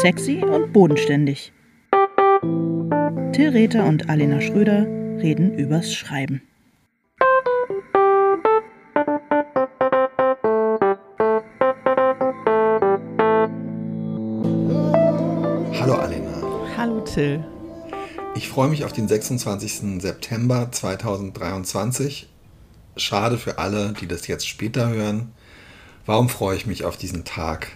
Sexy und bodenständig. Till Rether und Alena Schröder reden übers Schreiben. Hallo Alena. Hallo Till. Ich freue mich auf den 26. September 2023. Schade für alle, die das jetzt später hören. Warum freue ich mich auf diesen Tag?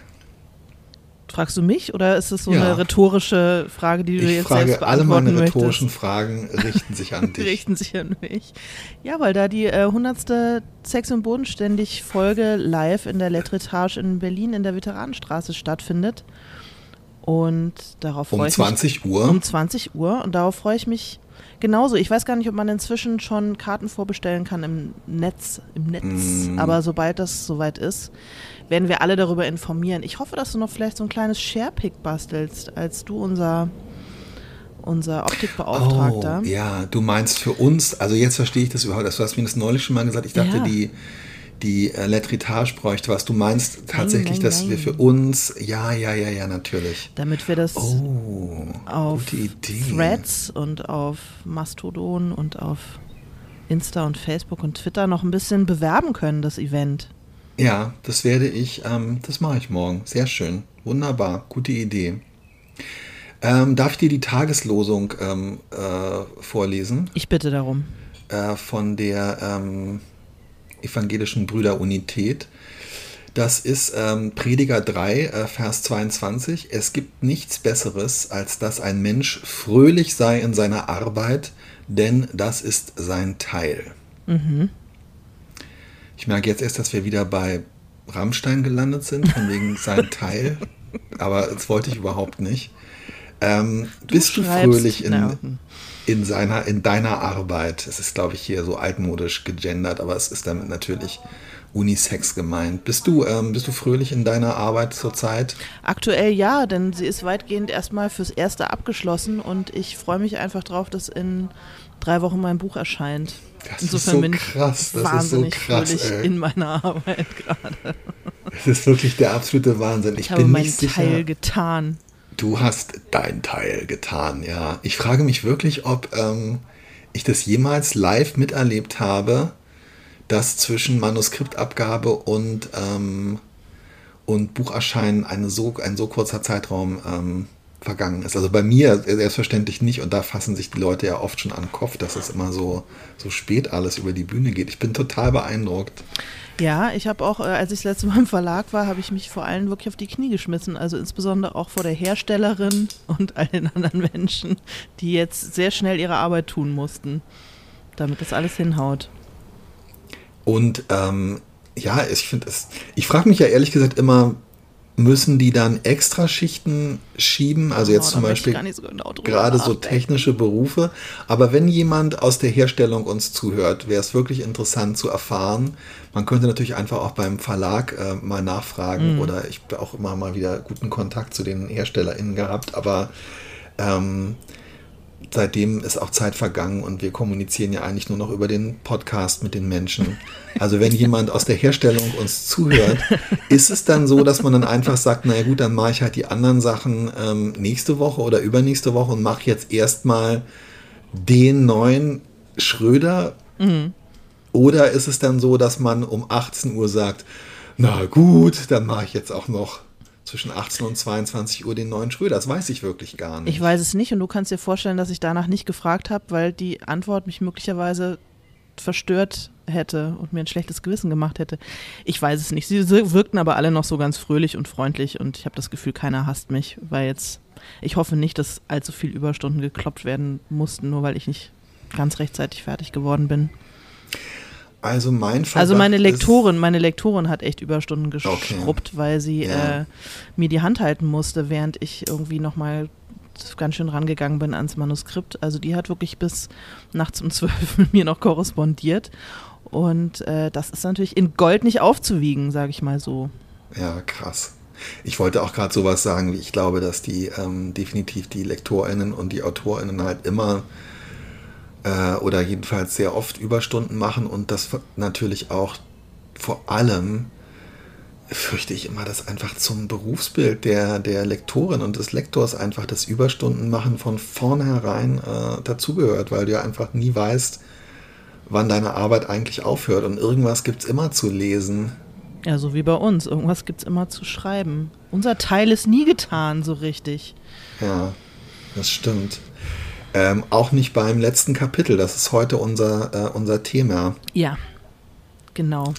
Fragst du mich oder ist es so ja. eine rhetorische Frage, die du ich jetzt frage, selbst beantworten Alle meine möchtest? rhetorischen Fragen richten sich an dich. richten sich an mich. Ja, weil da die äh, 100. Sex und Bodenständig Folge live in der Letretage in Berlin in der Veteranenstraße stattfindet. Und darauf freue um ich 20 mich. Uhr? Um 20 Uhr. Und darauf freue ich mich genauso. Ich weiß gar nicht, ob man inzwischen schon Karten vorbestellen kann im Netz. Im Netz. Mm. Aber sobald das soweit ist, werden wir alle darüber informieren. Ich hoffe, dass du noch vielleicht so ein kleines Sharepick bastelst, als du unser unser Optikbeauftragter. Oh, ja, du meinst für uns, also jetzt verstehe ich das überhaupt, du hast mir das neulich schon mal gesagt, ich dachte, ja. die, die äh, Lettritage bräuchte was. Du meinst tatsächlich, nein, nein, dass nein. wir für uns, ja, ja, ja, ja, natürlich. Damit wir das oh, auf Threads und auf Mastodon und auf Insta und Facebook und Twitter noch ein bisschen bewerben können, das Event. Ja, das werde ich, ähm, das mache ich morgen. Sehr schön. Wunderbar. Gute Idee. Ähm, darf ich dir die Tageslosung ähm, äh, vorlesen? Ich bitte darum. Äh, von der ähm, evangelischen Brüderunität. Das ist ähm, Prediger 3, äh, Vers 22. Es gibt nichts Besseres, als dass ein Mensch fröhlich sei in seiner Arbeit, denn das ist sein Teil. Mhm. Ich merke jetzt erst, dass wir wieder bei Rammstein gelandet sind, von wegen sein Teil. Aber das wollte ich überhaupt nicht. Ähm, du bist du fröhlich in, in, seiner, in deiner Arbeit? Es ist, glaube ich, hier so altmodisch gegendert, aber es ist damit natürlich Unisex gemeint. Bist du, ähm, bist du fröhlich in deiner Arbeit zurzeit? Aktuell ja, denn sie ist weitgehend erstmal fürs Erste abgeschlossen und ich freue mich einfach drauf, dass in drei Wochen mein Buch erscheint. Das Insofern ist so krass, das ist so krass, ey. in meiner Arbeit gerade. Es ist wirklich der absolute Wahnsinn. Ich, ich habe bin meinen Teil getan. Du hast dein Teil getan, ja. Ich frage mich wirklich, ob ähm, ich das jemals live miterlebt habe, dass zwischen Manuskriptabgabe und, ähm, und Bucherscheinen eine so, ein so kurzer Zeitraum ähm, vergangen ist. Also bei mir selbstverständlich nicht und da fassen sich die Leute ja oft schon an den Kopf, dass es immer so, so spät alles über die Bühne geht. Ich bin total beeindruckt. Ja, ich habe auch, äh, als ich das letzte Mal im Verlag war, habe ich mich vor allem wirklich auf die Knie geschmissen. Also insbesondere auch vor der Herstellerin und all den anderen Menschen, die jetzt sehr schnell ihre Arbeit tun mussten, damit das alles hinhaut. Und ähm, ja, ich finde es, ich frage mich ja ehrlich gesagt immer, müssen die dann extra Schichten schieben? Also jetzt oh, zum Beispiel so genau gerade so technische Berufe. Aber wenn jemand aus der Herstellung uns zuhört, wäre es wirklich interessant zu erfahren. Man könnte natürlich einfach auch beim Verlag äh, mal nachfragen mhm. oder ich habe auch immer mal wieder guten Kontakt zu den HerstellerInnen gehabt. Aber ähm, seitdem ist auch Zeit vergangen und wir kommunizieren ja eigentlich nur noch über den Podcast mit den Menschen. Also wenn jemand aus der Herstellung uns zuhört, ist es dann so, dass man dann einfach sagt, naja gut, dann mache ich halt die anderen Sachen ähm, nächste Woche oder übernächste Woche und mache jetzt erstmal den neuen Schröder? Mhm. Oder ist es dann so, dass man um 18 Uhr sagt, na gut, dann mache ich jetzt auch noch zwischen 18 und 22 Uhr den neuen Schröder? Das weiß ich wirklich gar nicht. Ich weiß es nicht und du kannst dir vorstellen, dass ich danach nicht gefragt habe, weil die Antwort mich möglicherweise verstört hätte und mir ein schlechtes Gewissen gemacht hätte. Ich weiß es nicht. Sie wirkten aber alle noch so ganz fröhlich und freundlich und ich habe das Gefühl, keiner hasst mich, weil jetzt, ich hoffe nicht, dass allzu viel Überstunden gekloppt werden mussten, nur weil ich nicht ganz rechtzeitig fertig geworden bin. Also mein Verdacht Also meine Lektorin, meine Lektorin hat echt Überstunden geschrubbt, okay. weil sie ja. äh, mir die Hand halten musste, während ich irgendwie nochmal ganz schön rangegangen bin ans Manuskript. Also die hat wirklich bis nachts um zwölf mit mir noch korrespondiert. Und äh, das ist natürlich in Gold nicht aufzuwiegen, sage ich mal so. Ja, krass. Ich wollte auch gerade sowas sagen, wie ich glaube, dass die ähm, definitiv die LektorInnen und die AutorInnen halt immer äh, oder jedenfalls sehr oft Überstunden machen und das natürlich auch vor allem fürchte ich immer, dass einfach zum Berufsbild der, der Lektorin und des Lektors einfach das Überstundenmachen von vornherein äh, dazugehört, weil du ja einfach nie weißt, wann deine Arbeit eigentlich aufhört. Und irgendwas gibt es immer zu lesen. Ja, so wie bei uns. Irgendwas gibt es immer zu schreiben. Unser Teil ist nie getan, so richtig. Ja, das stimmt. Ähm, auch nicht beim letzten Kapitel. Das ist heute unser, äh, unser Thema. Ja, genau.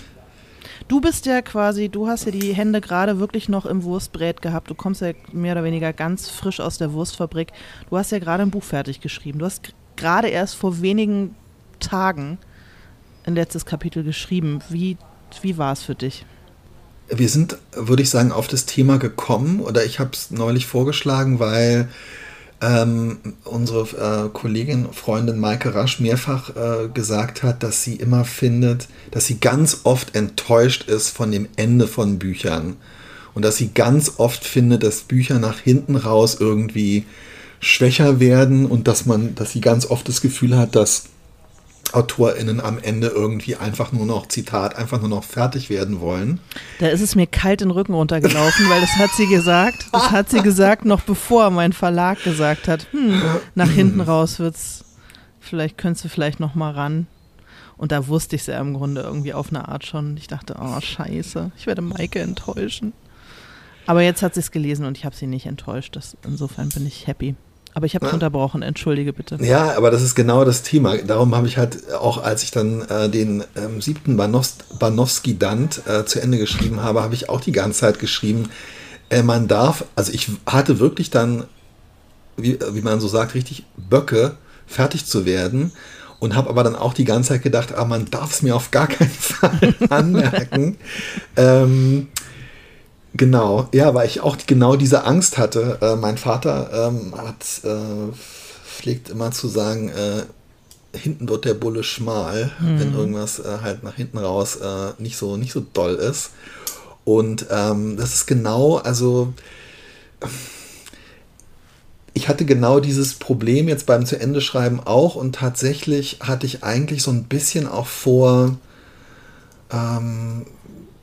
Du bist ja quasi, du hast ja die Hände gerade wirklich noch im Wurstbrät gehabt. Du kommst ja mehr oder weniger ganz frisch aus der Wurstfabrik. Du hast ja gerade ein Buch fertig geschrieben. Du hast gerade erst vor wenigen Tagen ein letztes Kapitel geschrieben. Wie, wie war es für dich? Wir sind, würde ich sagen, auf das Thema gekommen oder ich habe es neulich vorgeschlagen, weil ähm, unsere äh, Kollegin, Freundin Maike Rasch mehrfach äh, gesagt hat, dass sie immer findet, dass sie ganz oft enttäuscht ist von dem Ende von Büchern. Und dass sie ganz oft findet, dass Bücher nach hinten raus irgendwie schwächer werden und dass man, dass sie ganz oft das Gefühl hat, dass AutorInnen am Ende irgendwie einfach nur noch, Zitat, einfach nur noch fertig werden wollen. Da ist es mir kalt den Rücken runtergelaufen, weil das hat sie gesagt. Das hat sie gesagt, noch bevor mein Verlag gesagt hat, hm, nach hinten raus wird's, vielleicht könntest du vielleicht noch mal ran. Und da wusste ich es ja im Grunde irgendwie auf eine Art schon. Ich dachte, oh, scheiße, ich werde Maike enttäuschen. Aber jetzt hat sie es gelesen und ich habe sie nicht enttäuscht. Das, insofern bin ich happy. Aber ich habe unterbrochen, entschuldige bitte. Ja, aber das ist genau das Thema. Darum habe ich halt auch, als ich dann äh, den ähm, siebten Banowski-Dant äh, zu Ende geschrieben habe, habe ich auch die ganze Zeit geschrieben, äh, man darf, also ich hatte wirklich dann, wie, wie man so sagt, richtig Böcke, fertig zu werden und habe aber dann auch die ganze Zeit gedacht, ah, man darf es mir auf gar keinen Fall anmerken. ähm, Genau, ja, weil ich auch genau diese Angst hatte. Äh, mein Vater ähm, hat, äh, pflegt immer zu sagen, äh, hinten wird der Bulle schmal, mhm. wenn irgendwas äh, halt nach hinten raus äh, nicht, so, nicht so doll ist. Und ähm, das ist genau, also ich hatte genau dieses Problem jetzt beim zu Ende schreiben auch und tatsächlich hatte ich eigentlich so ein bisschen auch vor, ähm,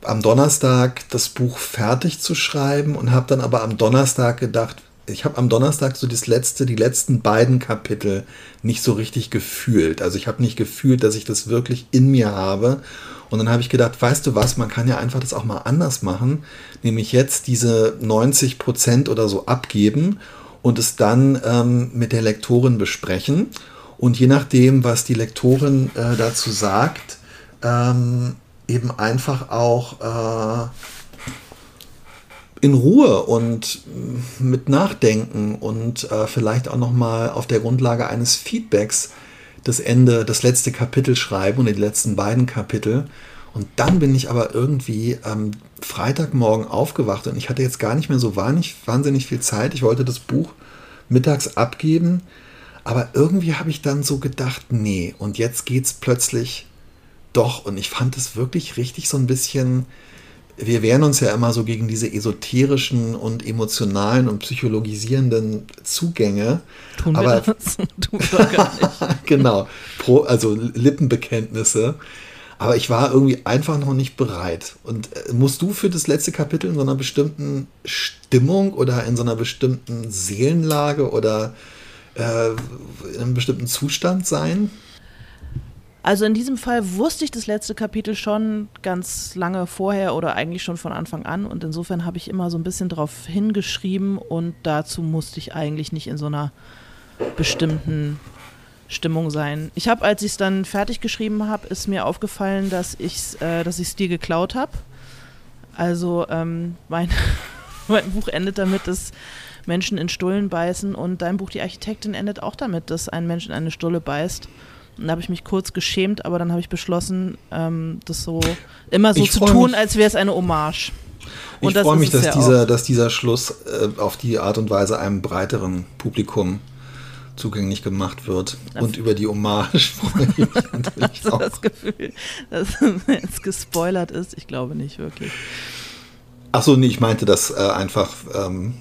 am Donnerstag das Buch fertig zu schreiben und habe dann aber am Donnerstag gedacht, ich habe am Donnerstag so das letzte, die letzten beiden Kapitel nicht so richtig gefühlt. Also ich habe nicht gefühlt, dass ich das wirklich in mir habe. Und dann habe ich gedacht, weißt du was, man kann ja einfach das auch mal anders machen, nämlich jetzt diese 90 Prozent oder so abgeben und es dann ähm, mit der Lektorin besprechen. Und je nachdem, was die Lektorin äh, dazu sagt, ähm, eben einfach auch äh, in Ruhe und mit Nachdenken und äh, vielleicht auch nochmal auf der Grundlage eines Feedbacks das Ende, das letzte Kapitel schreiben und die letzten beiden Kapitel. Und dann bin ich aber irgendwie am Freitagmorgen aufgewacht und ich hatte jetzt gar nicht mehr so wahnsinnig viel Zeit. Ich wollte das Buch mittags abgeben, aber irgendwie habe ich dann so gedacht, nee, und jetzt geht es plötzlich doch, und ich fand es wirklich richtig so ein bisschen. Wir wehren uns ja immer so gegen diese esoterischen und emotionalen und psychologisierenden Zugänge. Tun aber, wir das? Tun wir gar nicht. genau, Pro, also Lippenbekenntnisse. Aber ich war irgendwie einfach noch nicht bereit. Und äh, musst du für das letzte Kapitel in so einer bestimmten Stimmung oder in so einer bestimmten Seelenlage oder äh, in einem bestimmten Zustand sein? Also in diesem Fall wusste ich das letzte Kapitel schon ganz lange vorher oder eigentlich schon von Anfang an und insofern habe ich immer so ein bisschen drauf hingeschrieben und dazu musste ich eigentlich nicht in so einer bestimmten Stimmung sein. Ich habe, als ich es dann fertig geschrieben habe, ist mir aufgefallen, dass ich es äh, dir geklaut habe. Also ähm, mein, mein Buch endet damit, dass Menschen in Stullen beißen und dein Buch Die Architektin endet auch damit, dass ein Mensch in eine Stulle beißt. Und da habe ich mich kurz geschämt, aber dann habe ich beschlossen, ähm, das so immer so ich zu tun, mich, als wäre es eine Hommage. Und ich freue mich, dass, ja dieser, dass dieser Schluss äh, auf die Art und Weise einem breiteren Publikum zugänglich gemacht wird. Das und über die Hommage freue ich mich natürlich Hast auch. das Gefühl, dass es gespoilert ist? Ich glaube nicht wirklich. Achso, nee, ich meinte das äh, einfach. Ähm,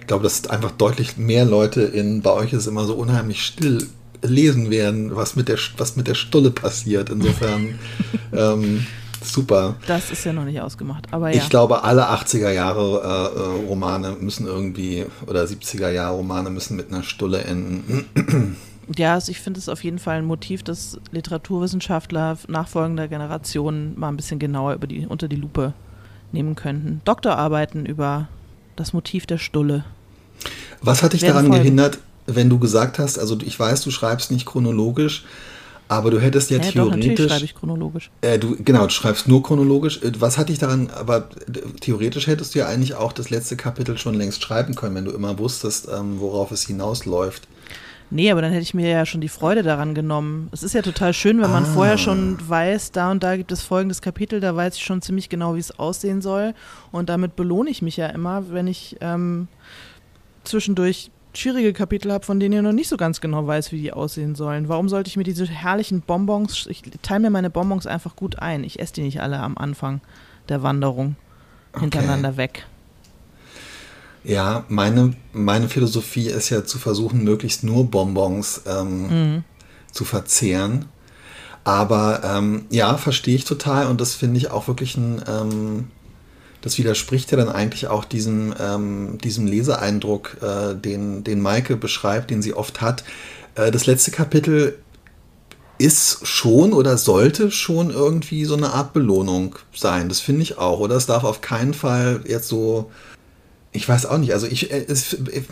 ich glaube, dass einfach deutlich mehr Leute in, bei euch ist immer so unheimlich still lesen werden, was mit der, was mit der Stulle passiert. Insofern, ähm, Super. Das ist ja noch nicht ausgemacht, aber ja. Ich glaube, alle 80er Jahre äh, äh, Romane müssen irgendwie, oder 70er Jahre Romane müssen mit einer Stulle enden. Ja, also ich finde es auf jeden Fall ein Motiv, das Literaturwissenschaftler nachfolgender Generationen mal ein bisschen genauer über die, unter die Lupe nehmen könnten. Doktorarbeiten über das Motiv der Stulle. Was hat dich daran folgen. gehindert, wenn du gesagt hast, also ich weiß, du schreibst nicht chronologisch, aber du hättest ja, ja theoretisch. Doch, schreibe ich chronologisch. Äh, du, genau, du schreibst nur chronologisch. Äh, was hat dich daran, aber theoretisch hättest du ja eigentlich auch das letzte Kapitel schon längst schreiben können, wenn du immer wusstest, ähm, worauf es hinausläuft. Nee, aber dann hätte ich mir ja schon die Freude daran genommen. Es ist ja total schön, wenn man ah. vorher schon weiß, da und da gibt es folgendes Kapitel, da weiß ich schon ziemlich genau, wie es aussehen soll. Und damit belohne ich mich ja immer, wenn ich ähm, zwischendurch schwierige Kapitel habe, von denen ich noch nicht so ganz genau weiß, wie die aussehen sollen. Warum sollte ich mir diese herrlichen Bonbons, ich teile mir meine Bonbons einfach gut ein. Ich esse die nicht alle am Anfang der Wanderung hintereinander okay. weg. Ja, meine, meine Philosophie ist ja zu versuchen, möglichst nur Bonbons ähm, mhm. zu verzehren. Aber ähm, ja, verstehe ich total und das finde ich auch wirklich ein, ähm, das widerspricht ja dann eigentlich auch diesem, ähm, diesem Leseeindruck, äh, den, den Maike beschreibt, den sie oft hat. Äh, das letzte Kapitel ist schon oder sollte schon irgendwie so eine Art Belohnung sein. Das finde ich auch. Oder es darf auf keinen Fall jetzt so, ich weiß auch nicht, also ich, äh, es, äh,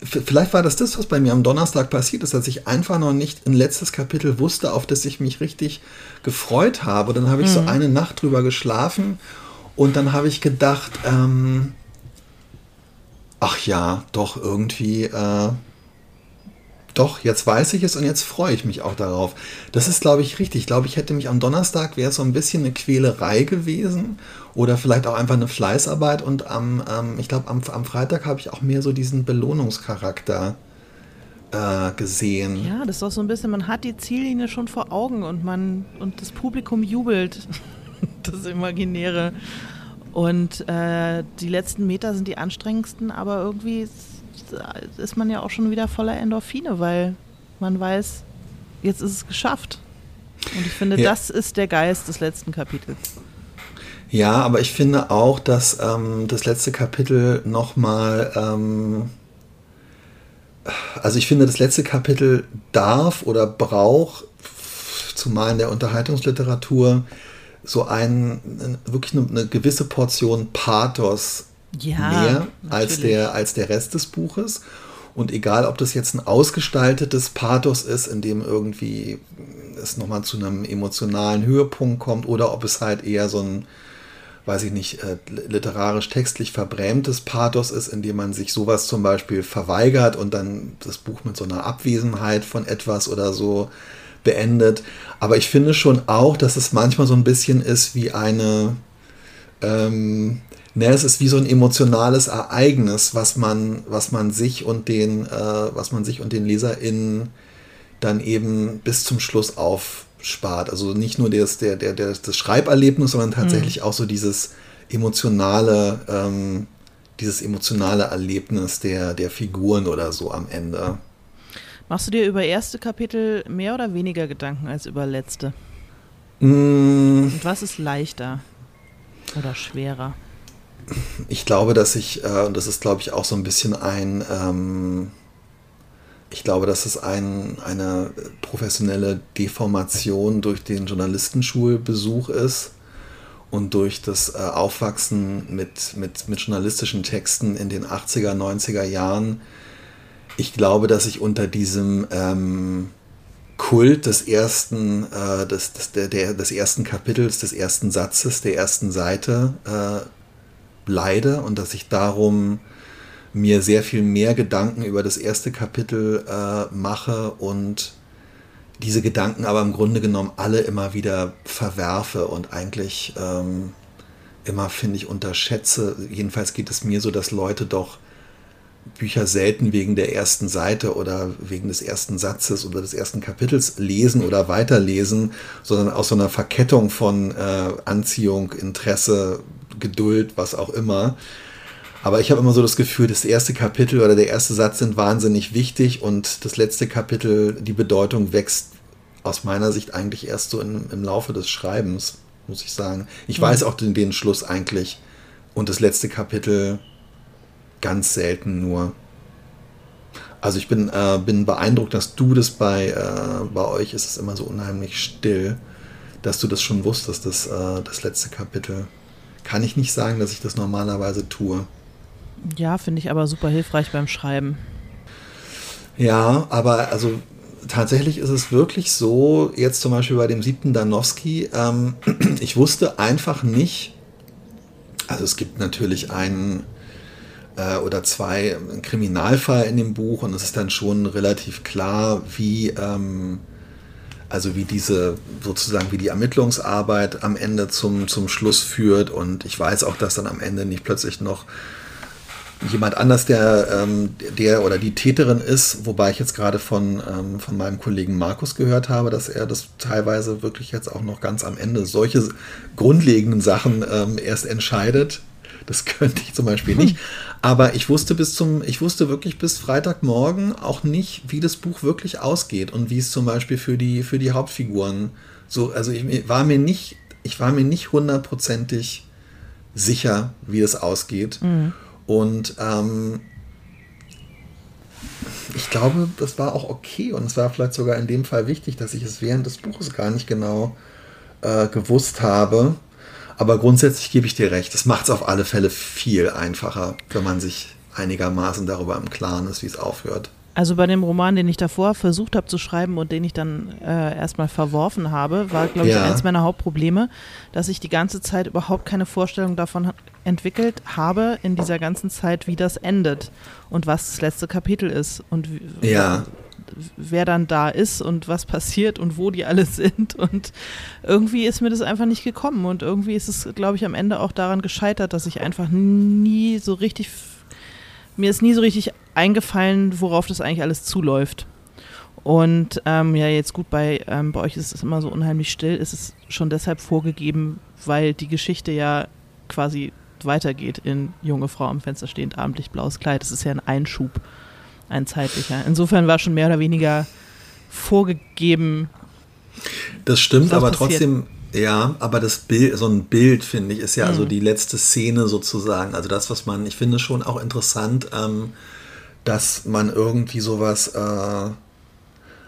vielleicht war das das, was bei mir am Donnerstag passiert ist, dass ich einfach noch nicht ein letztes Kapitel wusste, auf das ich mich richtig gefreut habe. Dann habe ich mhm. so eine Nacht drüber geschlafen und dann habe ich gedacht, ähm, ach ja, doch irgendwie, äh, doch, jetzt weiß ich es und jetzt freue ich mich auch darauf. Das ist, glaube ich, richtig. Ich glaube, ich hätte mich am Donnerstag, wäre so ein bisschen eine Quälerei gewesen oder vielleicht auch einfach eine Fleißarbeit und am, ähm, ich glaube, am, am Freitag habe ich auch mehr so diesen Belohnungscharakter äh, gesehen. Ja, das ist doch so ein bisschen, man hat die Ziellinie schon vor Augen und man und das Publikum jubelt. das Imaginäre. Und äh, die letzten Meter sind die anstrengendsten, aber irgendwie ist, ist man ja auch schon wieder voller Endorphine, weil man weiß, jetzt ist es geschafft. Und ich finde, ja. das ist der Geist des letzten Kapitels. Ja, aber ich finde auch, dass ähm, das letzte Kapitel nochmal, ähm, also ich finde, das letzte Kapitel darf oder braucht, zumal in der Unterhaltungsliteratur, so ein, wirklich eine, eine gewisse Portion Pathos ja, mehr als der, als der Rest des Buches. Und egal, ob das jetzt ein ausgestaltetes Pathos ist, in dem irgendwie es nochmal zu einem emotionalen Höhepunkt kommt, oder ob es halt eher so ein, weiß ich nicht, äh, literarisch-textlich verbrämtes Pathos ist, in dem man sich sowas zum Beispiel verweigert und dann das Buch mit so einer Abwesenheit von etwas oder so beendet. Aber ich finde schon auch, dass es manchmal so ein bisschen ist wie eine, ähm, ne, es ist wie so ein emotionales Ereignis, was man, was man sich und den, äh, was man sich und den LeserInnen dann eben bis zum Schluss aufspart. Also nicht nur das, der, der, der, das Schreiberlebnis, sondern tatsächlich mhm. auch so dieses emotionale, ähm, dieses emotionale Erlebnis der, der Figuren oder so am Ende. Machst du dir über erste Kapitel mehr oder weniger Gedanken als über letzte? Mm. Und was ist leichter oder schwerer? Ich glaube, dass ich, äh, und das ist, glaube ich, auch so ein bisschen ein, ähm, ich glaube, dass es ein, eine professionelle Deformation durch den Journalistenschulbesuch ist und durch das äh, Aufwachsen mit, mit, mit journalistischen Texten in den 80er, 90er Jahren ich glaube, dass ich unter diesem ähm, Kult des ersten, äh, des, des, der, der, des ersten Kapitels, des ersten Satzes, der ersten Seite äh, leide und dass ich darum mir sehr viel mehr Gedanken über das erste Kapitel äh, mache und diese Gedanken aber im Grunde genommen alle immer wieder verwerfe und eigentlich ähm, immer, finde ich, unterschätze. Jedenfalls geht es mir so, dass Leute doch Bücher selten wegen der ersten Seite oder wegen des ersten Satzes oder des ersten Kapitels lesen oder weiterlesen, sondern aus so einer Verkettung von äh, Anziehung, Interesse, Geduld, was auch immer. Aber ich habe immer so das Gefühl, das erste Kapitel oder der erste Satz sind wahnsinnig wichtig und das letzte Kapitel, die Bedeutung wächst aus meiner Sicht eigentlich erst so in, im Laufe des Schreibens. muss ich sagen. Ich mhm. weiß auch den, den Schluss eigentlich und das letzte Kapitel ganz selten nur. Also ich bin, äh, bin beeindruckt, dass du das bei, äh, bei euch ist es immer so unheimlich still, dass du das schon wusstest, das, äh, das letzte Kapitel. Kann ich nicht sagen, dass ich das normalerweise tue. Ja, finde ich aber super hilfreich beim Schreiben. Ja, aber also tatsächlich ist es wirklich so, jetzt zum Beispiel bei dem siebten Danowski, ähm, ich wusste einfach nicht, also es gibt natürlich einen äh, oder zwei Kriminalfall in dem Buch und es ist dann schon relativ klar, wie, ähm, also wie diese, sozusagen wie die Ermittlungsarbeit am Ende zum, zum Schluss führt und ich weiß auch, dass dann am Ende nicht plötzlich noch jemand anders, der, ähm, der oder die Täterin ist, wobei ich jetzt gerade von, ähm, von meinem Kollegen Markus gehört habe, dass er das teilweise wirklich jetzt auch noch ganz am Ende solche grundlegenden Sachen ähm, erst entscheidet. Das könnte ich zum Beispiel nicht. Aber ich wusste bis zum, ich wusste wirklich bis Freitagmorgen auch nicht, wie das Buch wirklich ausgeht und wie es zum Beispiel für die, für die Hauptfiguren so, also ich war mir nicht, ich war mir nicht hundertprozentig sicher, wie es ausgeht. Mhm. Und ähm, ich glaube, das war auch okay und es war vielleicht sogar in dem Fall wichtig, dass ich es während des Buches gar nicht genau äh, gewusst habe. Aber grundsätzlich gebe ich dir recht, es macht es auf alle Fälle viel einfacher, wenn man sich einigermaßen darüber im Klaren ist, wie es aufhört. Also bei dem Roman, den ich davor versucht habe zu schreiben und den ich dann äh, erstmal verworfen habe, war, glaube ja. ich, eines meiner Hauptprobleme, dass ich die ganze Zeit überhaupt keine Vorstellung davon entwickelt habe, in dieser ganzen Zeit, wie das endet und was das letzte Kapitel ist und ja. Wer dann da ist und was passiert und wo die alle sind. Und irgendwie ist mir das einfach nicht gekommen und irgendwie ist es, glaube ich, am Ende auch daran gescheitert, dass ich einfach nie so richtig mir ist nie so richtig eingefallen, worauf das eigentlich alles zuläuft. Und ähm, ja, jetzt gut, bei, ähm, bei euch ist es immer so unheimlich still. Ist es schon deshalb vorgegeben, weil die Geschichte ja quasi weitergeht in Junge Frau am Fenster stehend, abendlich blaues Kleid. Das ist ja ein Einschub, ein zeitlicher. Insofern war schon mehr oder weniger vorgegeben. Das stimmt, aber passiert. trotzdem ja, aber das Bild, so ein Bild, finde ich, ist ja mhm. also die letzte Szene sozusagen. Also das, was man, ich finde schon auch interessant, ähm, dass man irgendwie sowas, äh,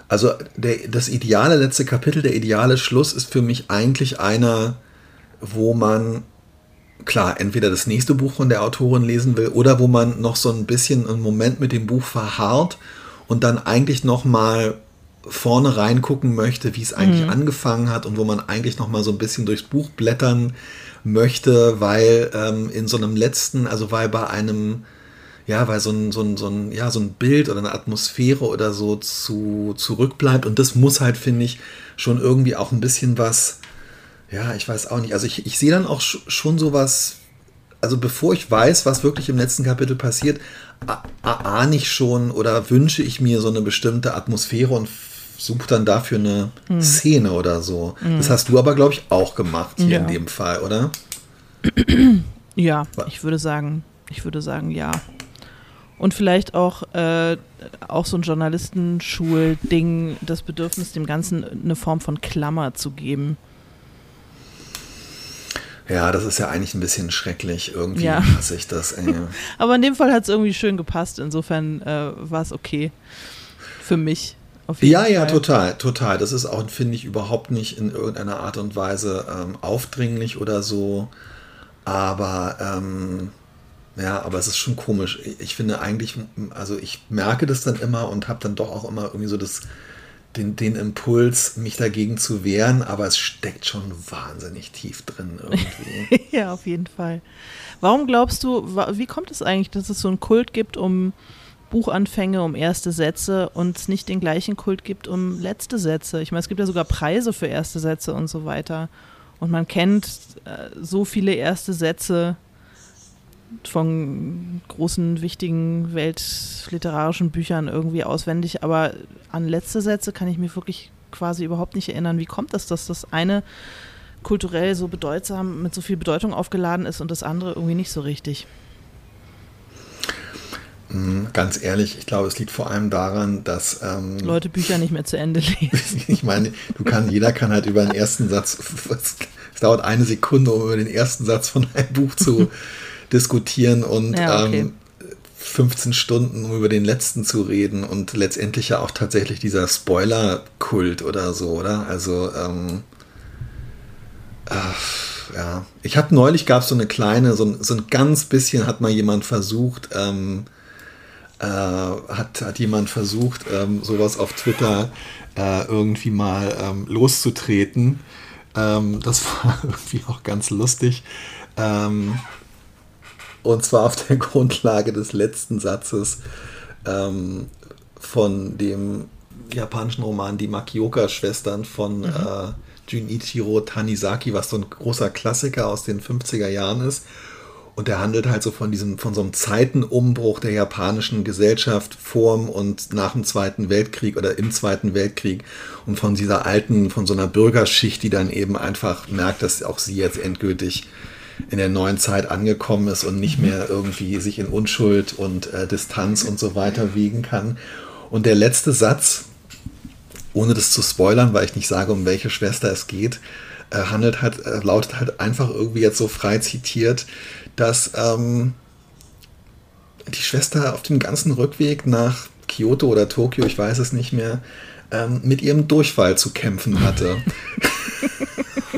also der, das ideale letzte Kapitel, der ideale Schluss ist für mich eigentlich einer, wo man klar, entweder das nächste Buch von der Autorin lesen will oder wo man noch so ein bisschen einen Moment mit dem Buch verharrt und dann eigentlich noch mal vorne reingucken möchte, wie es eigentlich mhm. angefangen hat und wo man eigentlich noch mal so ein bisschen durchs Buch blättern möchte, weil ähm, in so einem letzten, also weil bei einem, ja, weil so ein, so ein, so ein, ja, so ein Bild oder eine Atmosphäre oder so zu, zurückbleibt und das muss halt, finde ich, schon irgendwie auch ein bisschen was, ja, ich weiß auch nicht, also ich, ich sehe dann auch schon sowas, also bevor ich weiß, was wirklich im letzten Kapitel passiert, ahne ich schon oder wünsche ich mir so eine bestimmte Atmosphäre und suche dann dafür eine hm. Szene oder so. Hm. Das hast du aber, glaube ich, auch gemacht hier ja. in dem Fall, oder? Ja, ich würde sagen, ich würde sagen, ja. Und vielleicht auch, äh, auch so ein Journalistenschulding, das Bedürfnis, dem Ganzen eine Form von Klammer zu geben. Ja, das ist ja eigentlich ein bisschen schrecklich. Irgendwie ja. hasse ich das. Ey. Aber in dem Fall hat es irgendwie schön gepasst. Insofern äh, war es okay. Für mich ja, Fall. ja, total, total. Das ist auch, finde ich, überhaupt nicht in irgendeiner Art und Weise ähm, aufdringlich oder so. Aber ähm, ja, aber es ist schon komisch. Ich finde eigentlich, also ich merke das dann immer und habe dann doch auch immer irgendwie so das, den, den Impuls, mich dagegen zu wehren, aber es steckt schon wahnsinnig tief drin irgendwie. ja, auf jeden Fall. Warum glaubst du, wie kommt es eigentlich, dass es so einen Kult gibt um Buchanfänge, um erste Sätze und es nicht den gleichen Kult gibt um letzte Sätze. Ich meine, es gibt ja sogar Preise für erste Sätze und so weiter. Und man kennt äh, so viele erste Sätze von großen, wichtigen weltliterarischen Büchern irgendwie auswendig, aber an letzte Sätze kann ich mir wirklich quasi überhaupt nicht erinnern. Wie kommt das, dass das eine kulturell so bedeutsam, mit so viel Bedeutung aufgeladen ist und das andere irgendwie nicht so richtig? Mhm, ganz ehrlich, ich glaube, es liegt vor allem daran, dass ähm, Leute Bücher nicht mehr zu Ende lesen. ich meine, du kann, jeder kann halt über den ersten Satz Es dauert eine Sekunde, um über den ersten Satz von einem Buch zu diskutieren und ja, okay. ähm, 15 Stunden, um über den letzten zu reden und letztendlich ja auch tatsächlich dieser Spoiler-Kult oder so, oder? Also, ähm, ach, ja. Ich habe neulich gab es so eine kleine, so, so ein ganz bisschen hat mal jemand versucht, ähm, äh, hat, hat jemand versucht, ähm, sowas auf Twitter äh, irgendwie mal ähm, loszutreten. Ähm, das war irgendwie auch ganz lustig. Ähm, und zwar auf der Grundlage des letzten Satzes ähm, von dem japanischen Roman Die Makioka-Schwestern von mhm. äh, Junichiro Tanizaki, was so ein großer Klassiker aus den 50er Jahren ist. Und der handelt halt so von diesem, von so einem Zeitenumbruch der japanischen Gesellschaft vor und nach dem Zweiten Weltkrieg oder im Zweiten Weltkrieg und von dieser alten, von so einer Bürgerschicht, die dann eben einfach merkt, dass auch sie jetzt endgültig in der neuen Zeit angekommen ist und nicht mehr irgendwie sich in Unschuld und äh, Distanz und so weiter wiegen kann. Und der letzte Satz, ohne das zu spoilern, weil ich nicht sage, um welche Schwester es geht, äh, handelt halt, äh, lautet halt einfach irgendwie jetzt so frei zitiert, dass ähm, die Schwester auf dem ganzen Rückweg nach Kyoto oder Tokio, ich weiß es nicht mehr, ähm, mit ihrem Durchfall zu kämpfen hatte.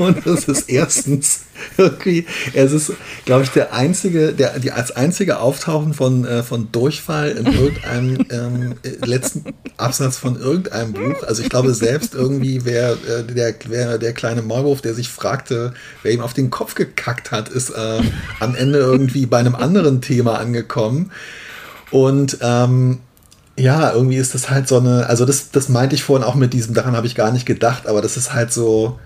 Und das ist erstens irgendwie, es ist, glaube ich, der einzige, der, die, als einzige Auftauchen von, äh, von Durchfall in irgendeinem ähm, letzten Absatz von irgendeinem Buch. Also ich glaube selbst irgendwie, wer, äh, der, wer, der kleine Maulwurf, der sich fragte, wer ihm auf den Kopf gekackt hat, ist äh, am Ende irgendwie bei einem anderen Thema angekommen. Und ähm, ja, irgendwie ist das halt so eine, also das, das meinte ich vorhin auch mit diesem, daran habe ich gar nicht gedacht, aber das ist halt so,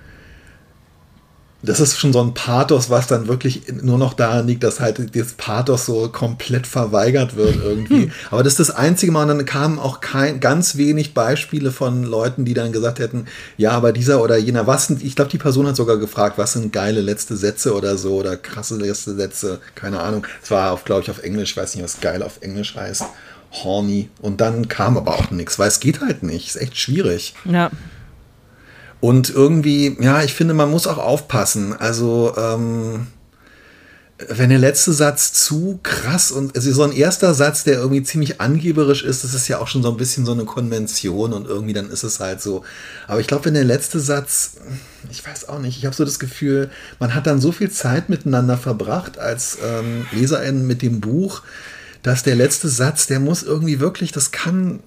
das ist schon so ein Pathos, was dann wirklich nur noch daran liegt, dass halt das Pathos so komplett verweigert wird irgendwie. Aber das ist das einzige Mal, und dann kamen auch kein, ganz wenig Beispiele von Leuten, die dann gesagt hätten, ja, aber dieser oder jener, was sind, ich glaube, die Person hat sogar gefragt, was sind geile letzte Sätze oder so oder krasse letzte Sätze, keine Ahnung. Es war auf, glaube ich, auf Englisch, ich weiß nicht, was geil auf Englisch heißt. Horny. Und dann kam aber auch nichts, weil es geht halt nicht. Ist echt schwierig. Ja. Und irgendwie, ja, ich finde, man muss auch aufpassen. Also, ähm, wenn der letzte Satz zu krass und also so ein erster Satz, der irgendwie ziemlich angeberisch ist, das ist ja auch schon so ein bisschen so eine Konvention und irgendwie dann ist es halt so. Aber ich glaube, wenn der letzte Satz, ich weiß auch nicht, ich habe so das Gefühl, man hat dann so viel Zeit miteinander verbracht als ähm, Leserin mit dem Buch, dass der letzte Satz, der muss irgendwie wirklich, das kann,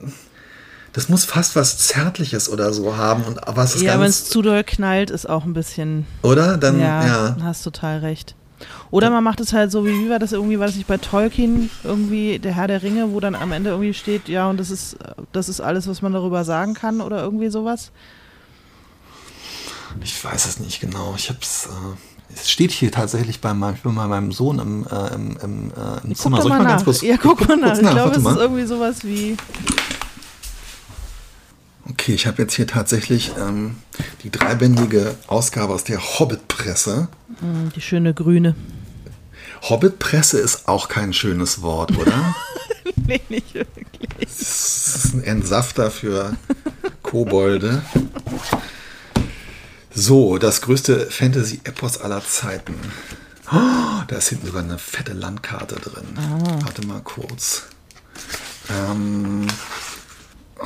das muss fast was Zärtliches oder so haben. Und was ist ja, wenn es zu doll knallt, ist auch ein bisschen. Oder? Dann, ja, ja. Hast total recht. Oder man macht es halt so, wie, wie war das irgendwie, war das nicht bei Tolkien irgendwie, der Herr der Ringe, wo dann am Ende irgendwie steht, ja, und das ist, das ist alles, was man darüber sagen kann oder irgendwie sowas? Ich weiß es nicht genau. Ich hab's. Äh, es steht hier tatsächlich bei meinem, bei meinem Sohn im, äh, im, im, äh, im Zimmer. Soll ich mal nach. ganz kurz. Ja, guck mal nach. Ich glaube, es ist irgendwie sowas wie. Okay, ich habe jetzt hier tatsächlich ähm, die dreibändige Ausgabe aus der Hobbit-Presse. Mm, die schöne grüne. Hobbit-Presse ist auch kein schönes Wort, oder? nee, nicht wirklich. Das ist ein Entsafter für Kobolde. So, das größte Fantasy-Epos aller Zeiten. Oh, da ist hinten sogar eine fette Landkarte drin. Ah. Warte mal kurz. Ähm,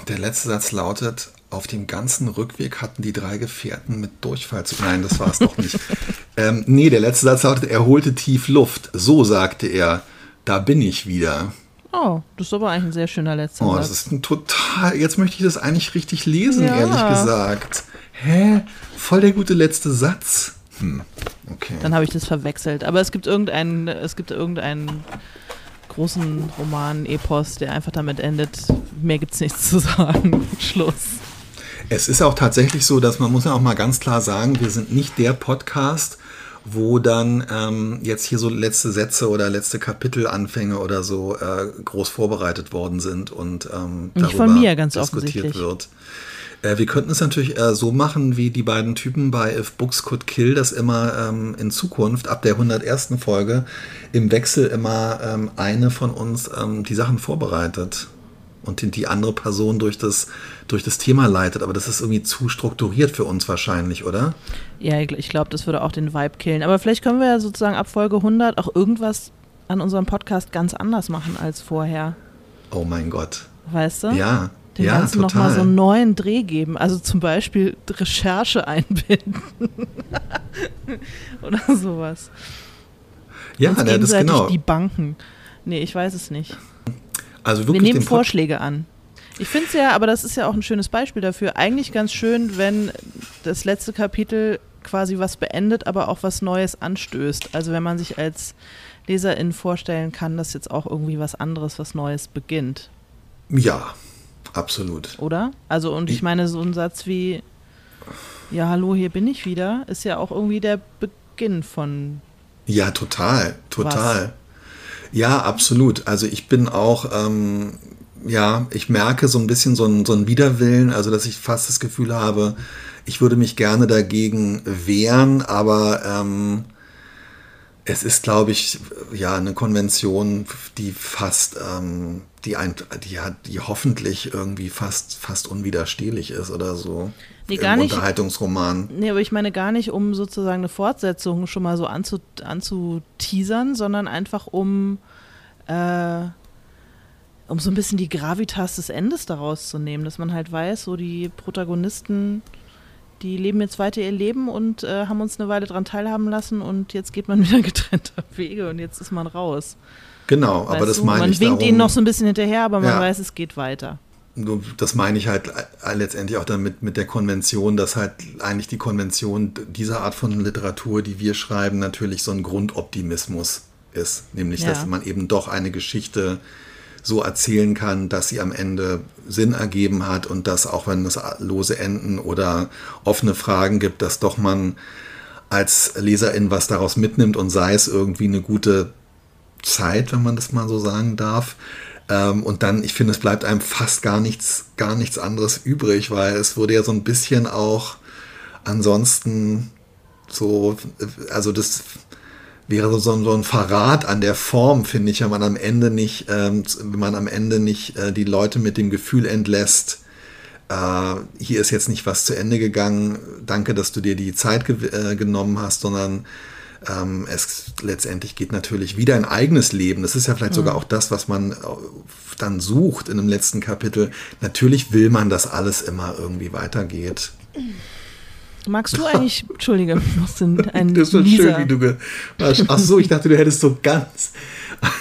der letzte Satz lautet, auf dem ganzen Rückweg hatten die drei Gefährten mit Durchfall zu. Nein, das war es doch nicht. ähm, nee, der letzte Satz lautet, er holte tief Luft. So sagte er, da bin ich wieder. Oh, das ist aber eigentlich ein sehr schöner letzter oh, Satz. Oh, das ist ein total. Jetzt möchte ich das eigentlich richtig lesen, ja. ehrlich gesagt. Hä? Voll der gute letzte Satz. Hm. Okay. Dann habe ich das verwechselt. Aber es gibt irgendeinen, es gibt irgendeinen großen Roman, Epos, der einfach damit endet, mehr gibt es nichts zu sagen. Schluss. Es ist auch tatsächlich so, dass man muss ja auch mal ganz klar sagen, wir sind nicht der Podcast, wo dann ähm, jetzt hier so letzte Sätze oder letzte Kapitelanfänge oder so äh, groß vorbereitet worden sind und ähm, darüber von mir, ganz diskutiert wird. Äh, wir könnten es natürlich äh, so machen, wie die beiden Typen bei If Books Could Kill das immer ähm, in Zukunft, ab der 101. Folge, im Wechsel immer ähm, eine von uns ähm, die Sachen vorbereitet. und die andere Person durch das, durch das Thema leitet. Aber das ist irgendwie zu strukturiert für uns wahrscheinlich, oder? Ja, ich glaube, das würde auch den Vibe killen. Aber vielleicht können wir ja sozusagen ab Folge 100 auch irgendwas an unserem Podcast ganz anders machen als vorher. Oh mein Gott. Weißt du? Ja. Dem ja, Ganzen nochmal so einen neuen Dreh geben. Also zum Beispiel Recherche einbinden. Oder sowas. Ja, Uns ja, das genau. die Banken. Nee, ich weiß es nicht. Also wirklich Wir nehmen Vorschläge an. Ich finde es ja, aber das ist ja auch ein schönes Beispiel dafür, eigentlich ganz schön, wenn das letzte Kapitel quasi was beendet, aber auch was Neues anstößt. Also wenn man sich als Leserin vorstellen kann, dass jetzt auch irgendwie was anderes, was Neues beginnt. Ja, absolut. Oder? Also und ich meine, so ein Satz wie, ja, hallo, hier bin ich wieder, ist ja auch irgendwie der Beginn von. Ja, total, total. Was. Ja, absolut. Also ich bin auch, ähm, ja, ich merke so ein bisschen so ein, so ein Widerwillen, also dass ich fast das Gefühl habe, ich würde mich gerne dagegen wehren, aber ähm, es ist, glaube ich, ja, eine Konvention, die fast, ähm, die, ein, die, die hoffentlich irgendwie fast, fast unwiderstehlich ist oder so. Nee, gar nicht. Unterhaltungsroman. Nee, aber ich meine gar nicht, um sozusagen eine Fortsetzung schon mal so anzu, anzuteasern, sondern einfach um, äh, um so ein bisschen die Gravitas des Endes daraus zu nehmen, dass man halt weiß, so die Protagonisten die leben jetzt weiter ihr Leben und äh, haben uns eine Weile daran teilhaben lassen und jetzt geht man wieder getrennter Wege und jetzt ist man raus. Genau, weißt aber das du? meine man ich. Man winkt ihnen noch so ein bisschen hinterher, aber man ja. weiß, es geht weiter. Das meine ich halt äh, letztendlich auch damit mit der Konvention, dass halt eigentlich die Konvention dieser Art von Literatur, die wir schreiben, natürlich so ein Grundoptimismus ist. Nämlich, ja. dass man eben doch eine Geschichte so erzählen kann, dass sie am Ende Sinn ergeben hat und dass auch wenn es lose Enden oder offene Fragen gibt, dass doch man als Leserin was daraus mitnimmt und sei es irgendwie eine gute Zeit, wenn man das mal so sagen darf. Ähm, und dann, ich finde, es bleibt einem fast gar nichts, gar nichts anderes übrig, weil es wurde ja so ein bisschen auch ansonsten so, also das wäre so, so ein Verrat an der Form, finde ich, wenn man am Ende nicht, ähm, wenn man am Ende nicht äh, die Leute mit dem Gefühl entlässt, äh, hier ist jetzt nicht was zu Ende gegangen, danke, dass du dir die Zeit ge äh, genommen hast, sondern ähm, es letztendlich geht natürlich wieder ein eigenes Leben. Das ist ja vielleicht mhm. sogar auch das, was man äh, dann sucht in dem letzten Kapitel. Natürlich will man, dass alles immer irgendwie weitergeht. Mhm. Magst du eigentlich, Entschuldige, was sind ein Das war schön, wie du Ach so, ich dachte, du hättest so ganz.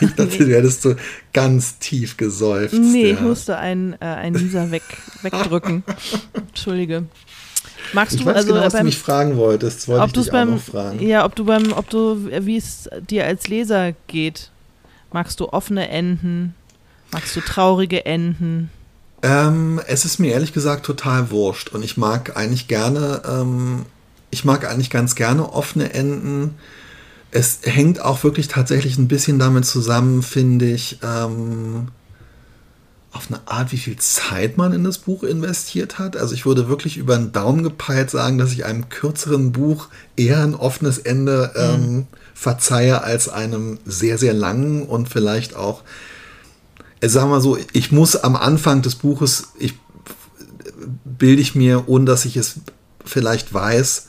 Ich dachte, du hättest so ganz tief gesäuft. Nee, ja. ich musste einen, äh, einen weg, wegdrücken. Entschuldige. Magst ich du also genau, was beim, du mich fragen wolltest, wollte ich dich beim, auch noch fragen. Ja, ob du beim, ob du, wie es dir als Leser geht. Magst du offene Enden? Magst du traurige Enden? Ähm, es ist mir ehrlich gesagt total wurscht und ich mag eigentlich gerne, ähm, ich mag eigentlich ganz gerne offene Enden. Es hängt auch wirklich tatsächlich ein bisschen damit zusammen, finde ich, ähm, auf eine Art, wie viel Zeit man in das Buch investiert hat. Also ich würde wirklich über den Daumen gepeilt sagen, dass ich einem kürzeren Buch eher ein offenes Ende ähm, mhm. verzeihe als einem sehr, sehr langen und vielleicht auch sagen wir so, ich muss am Anfang des Buches, ich bilde ich mir, ohne dass ich es vielleicht weiß,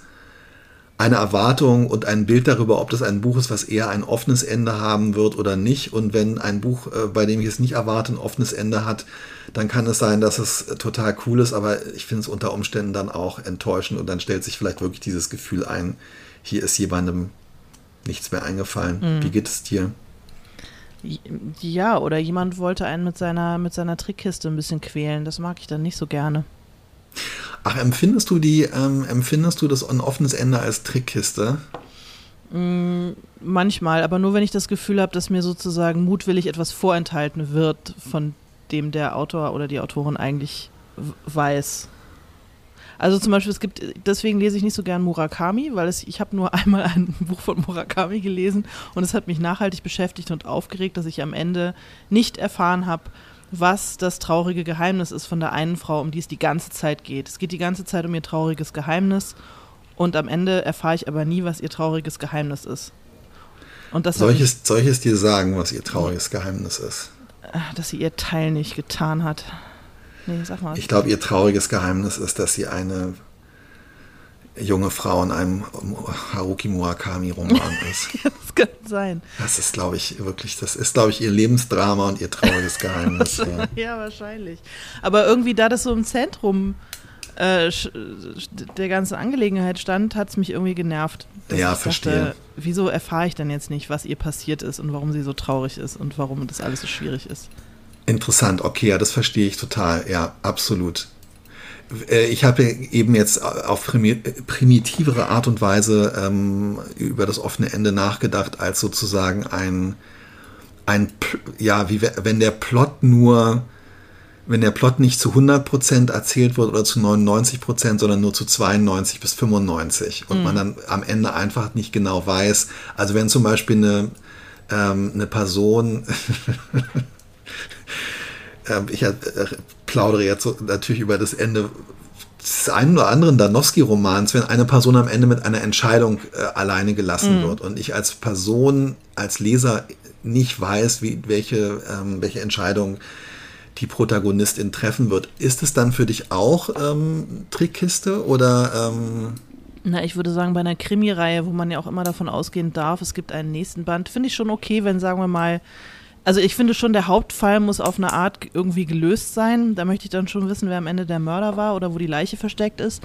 eine Erwartung und ein Bild darüber, ob das ein Buch ist, was eher ein offenes Ende haben wird oder nicht. Und wenn ein Buch, äh, bei dem ich es nicht erwarte, ein offenes Ende hat, dann kann es sein, dass es total cool ist, aber ich finde es unter Umständen dann auch enttäuschend und dann stellt sich vielleicht wirklich dieses Gefühl ein, hier ist jemandem nichts mehr eingefallen. Mhm. Wie geht es dir? Ja, oder jemand wollte einen mit seiner, mit seiner Trickkiste ein bisschen quälen. Das mag ich dann nicht so gerne. Ach, empfindest du die, ähm, empfindest du das ein offenes Ende als Trickkiste? Mm, manchmal, aber nur wenn ich das Gefühl habe, dass mir sozusagen mutwillig etwas vorenthalten wird, von dem der Autor oder die Autorin eigentlich weiß. Also zum Beispiel, es gibt, deswegen lese ich nicht so gern Murakami, weil es, ich habe nur einmal ein Buch von Murakami gelesen und es hat mich nachhaltig beschäftigt und aufgeregt, dass ich am Ende nicht erfahren habe, was das traurige Geheimnis ist von der einen Frau, um die es die ganze Zeit geht. Es geht die ganze Zeit um ihr trauriges Geheimnis und am Ende erfahre ich aber nie, was ihr trauriges Geheimnis ist. Und das soll, ich es, soll ich es dir sagen, was ihr trauriges Geheimnis ist? dass sie ihr Teil nicht getan hat. Nee, sag mal. Ich glaube, ihr trauriges Geheimnis ist, dass sie eine junge Frau in einem Haruki Murakami-Roman ist. das kann sein. Das ist, glaube ich, wirklich, das ist, glaube ich, ihr Lebensdrama und ihr trauriges Geheimnis. ja. ja. wahrscheinlich. Aber irgendwie, da das so im Zentrum äh, der ganzen Angelegenheit stand, hat es mich irgendwie genervt. Ja, verstehe. Dachte, wieso erfahre ich denn jetzt nicht, was ihr passiert ist und warum sie so traurig ist und warum das alles so schwierig ist? Interessant, okay, ja, das verstehe ich total. Ja, absolut. Äh, ich habe eben jetzt auf primitivere Art und Weise ähm, über das offene Ende nachgedacht, als sozusagen ein, ein, ja, wie wenn der Plot nur, wenn der Plot nicht zu 100% erzählt wird oder zu 99%, sondern nur zu 92 bis 95 und mhm. man dann am Ende einfach nicht genau weiß, also wenn zum Beispiel eine, ähm, eine Person ich äh, plaudere jetzt natürlich über das Ende des einen oder anderen Danowski-Romans, wenn eine Person am Ende mit einer Entscheidung äh, alleine gelassen mhm. wird und ich als Person, als Leser nicht weiß, wie, welche, ähm, welche Entscheidung die Protagonistin treffen wird. Ist es dann für dich auch ähm, Trickkiste oder? Ähm na, ich würde sagen, bei einer Krimireihe, wo man ja auch immer davon ausgehen darf, es gibt einen nächsten Band, finde ich schon okay, wenn, sagen wir mal, also ich finde schon, der Hauptfall muss auf eine Art irgendwie gelöst sein. Da möchte ich dann schon wissen, wer am Ende der Mörder war oder wo die Leiche versteckt ist.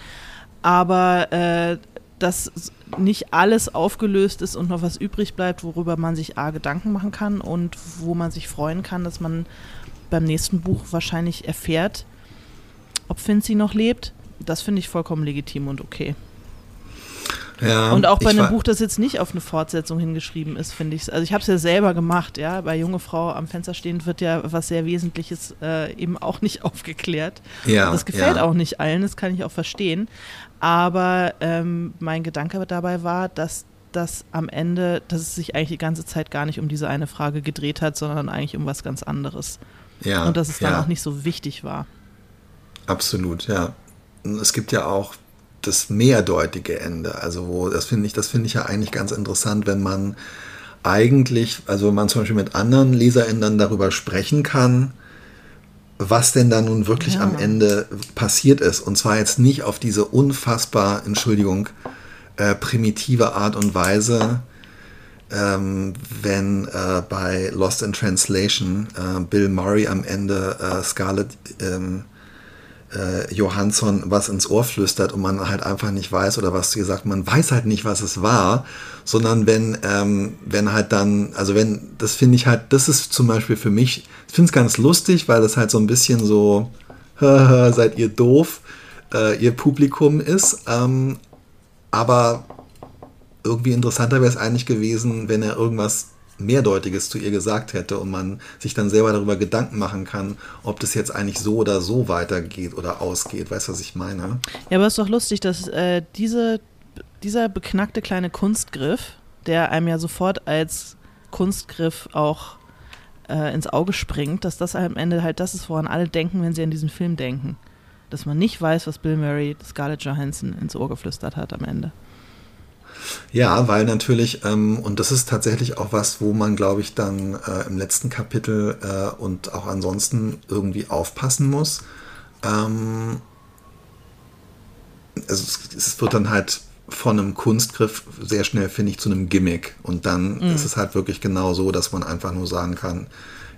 Aber äh, dass nicht alles aufgelöst ist und noch was übrig bleibt, worüber man sich A Gedanken machen kann und wo man sich freuen kann, dass man beim nächsten Buch wahrscheinlich erfährt, ob Finzi noch lebt. Das finde ich vollkommen legitim und okay. Ja, und auch bei einem Buch, das jetzt nicht auf eine Fortsetzung hingeschrieben ist, finde ich es. Also ich habe es ja selber gemacht, ja. Bei Junge Frau am Fenster stehend wird ja was sehr Wesentliches äh, eben auch nicht aufgeklärt. Ja, das gefällt ja. auch nicht allen, das kann ich auch verstehen. Aber ähm, mein Gedanke dabei war, dass das am Ende, dass es sich eigentlich die ganze Zeit gar nicht um diese eine Frage gedreht hat, sondern eigentlich um was ganz anderes. Ja, und dass es dann ja. auch nicht so wichtig war. Absolut, ja. Es gibt ja auch das mehrdeutige Ende. Also wo, das finde ich, das finde ich ja eigentlich ganz interessant, wenn man eigentlich, also wenn man zum Beispiel mit anderen LeserInnen darüber sprechen kann, was denn da nun wirklich ja. am Ende passiert ist. Und zwar jetzt nicht auf diese unfassbar, Entschuldigung, äh, primitive Art und Weise, ähm, wenn äh, bei Lost in Translation äh, Bill Murray am Ende äh, Scarlett ähm, äh, Johansson was ins Ohr flüstert und man halt einfach nicht weiß oder was gesagt, man weiß halt nicht, was es war, sondern wenn, ähm, wenn halt dann, also wenn, das finde ich halt, das ist zum Beispiel für mich, ich finde es ganz lustig, weil das halt so ein bisschen so, seid ihr doof, äh, ihr Publikum ist, ähm, aber irgendwie interessanter wäre es eigentlich gewesen, wenn er irgendwas Mehrdeutiges zu ihr gesagt hätte und man sich dann selber darüber Gedanken machen kann, ob das jetzt eigentlich so oder so weitergeht oder ausgeht. Weißt du, was ich meine? Ja, aber es ist doch lustig, dass äh, diese, dieser beknackte kleine Kunstgriff, der einem ja sofort als Kunstgriff auch äh, ins Auge springt, dass das am Ende halt das ist, woran alle denken, wenn sie an diesen Film denken. Dass man nicht weiß, was Bill Murray Scarlett Johansson ins Ohr geflüstert hat am Ende. Ja, weil natürlich, ähm, und das ist tatsächlich auch was, wo man, glaube ich, dann äh, im letzten Kapitel äh, und auch ansonsten irgendwie aufpassen muss. Ähm, also es, es, wird dann halt von einem Kunstgriff sehr schnell, finde ich, zu einem Gimmick. Und dann mhm. ist es halt wirklich genau so, dass man einfach nur sagen kann,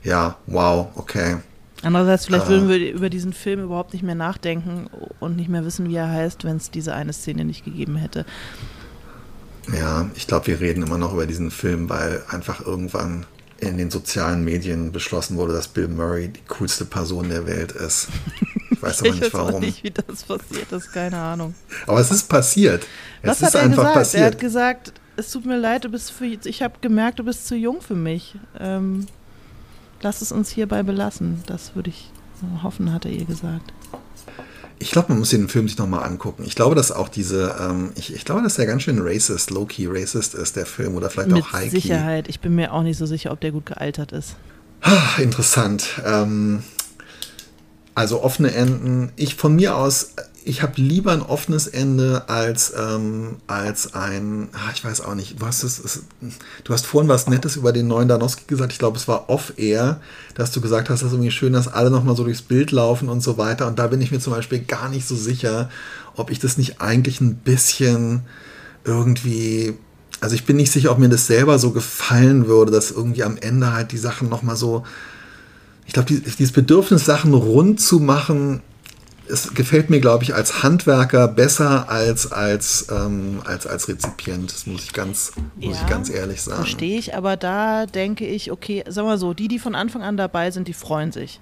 ja, wow, okay. Andererseits, vielleicht äh, würden wir über diesen Film überhaupt nicht mehr nachdenken und nicht mehr wissen, wie er heißt, wenn es diese eine Szene nicht gegeben hätte. Ja, ich glaube, wir reden immer noch über diesen Film, weil einfach irgendwann in den sozialen Medien beschlossen wurde, dass Bill Murray die coolste Person der Welt ist. Ich weiß aber nicht warum. Ich weiß nicht, wie das passiert ist, keine Ahnung. Aber es ist passiert. Es Was ist hat er einfach gesagt? passiert. Er hat gesagt, es tut mir leid, du bist für, ich habe gemerkt, du bist zu jung für mich. Ähm, lass es uns hierbei belassen. Das würde ich hoffen, hat er ihr gesagt. Ich glaube, man muss den Film sich nochmal angucken. Ich glaube, dass auch diese, ähm, ich, ich, glaube, dass der ganz schön racist, low-key racist ist, der Film, oder vielleicht Mit auch high-key. Mit Sicherheit. Ich bin mir auch nicht so sicher, ob der gut gealtert ist. Ah, interessant. Ähm, also offene Enden. Ich von mir aus, ich habe lieber ein offenes Ende als, ähm, als ein, ach, ich weiß auch nicht, du hast, es, es, du hast vorhin was Nettes über den neuen Danowski gesagt, ich glaube, es war off-air, dass du gesagt hast, das ist irgendwie schön, dass alle nochmal so durchs Bild laufen und so weiter. Und da bin ich mir zum Beispiel gar nicht so sicher, ob ich das nicht eigentlich ein bisschen irgendwie, also ich bin nicht sicher, ob mir das selber so gefallen würde, dass irgendwie am Ende halt die Sachen nochmal so, ich glaube, dieses Bedürfnis, Sachen rund zu machen, es gefällt mir, glaube ich, als Handwerker besser als als, ähm, als, als Rezipient. Das muss ich ganz, muss ja, ich ganz ehrlich sagen. Verstehe ich, aber da denke ich, okay, sag mal so, die, die von Anfang an dabei sind, die freuen sich.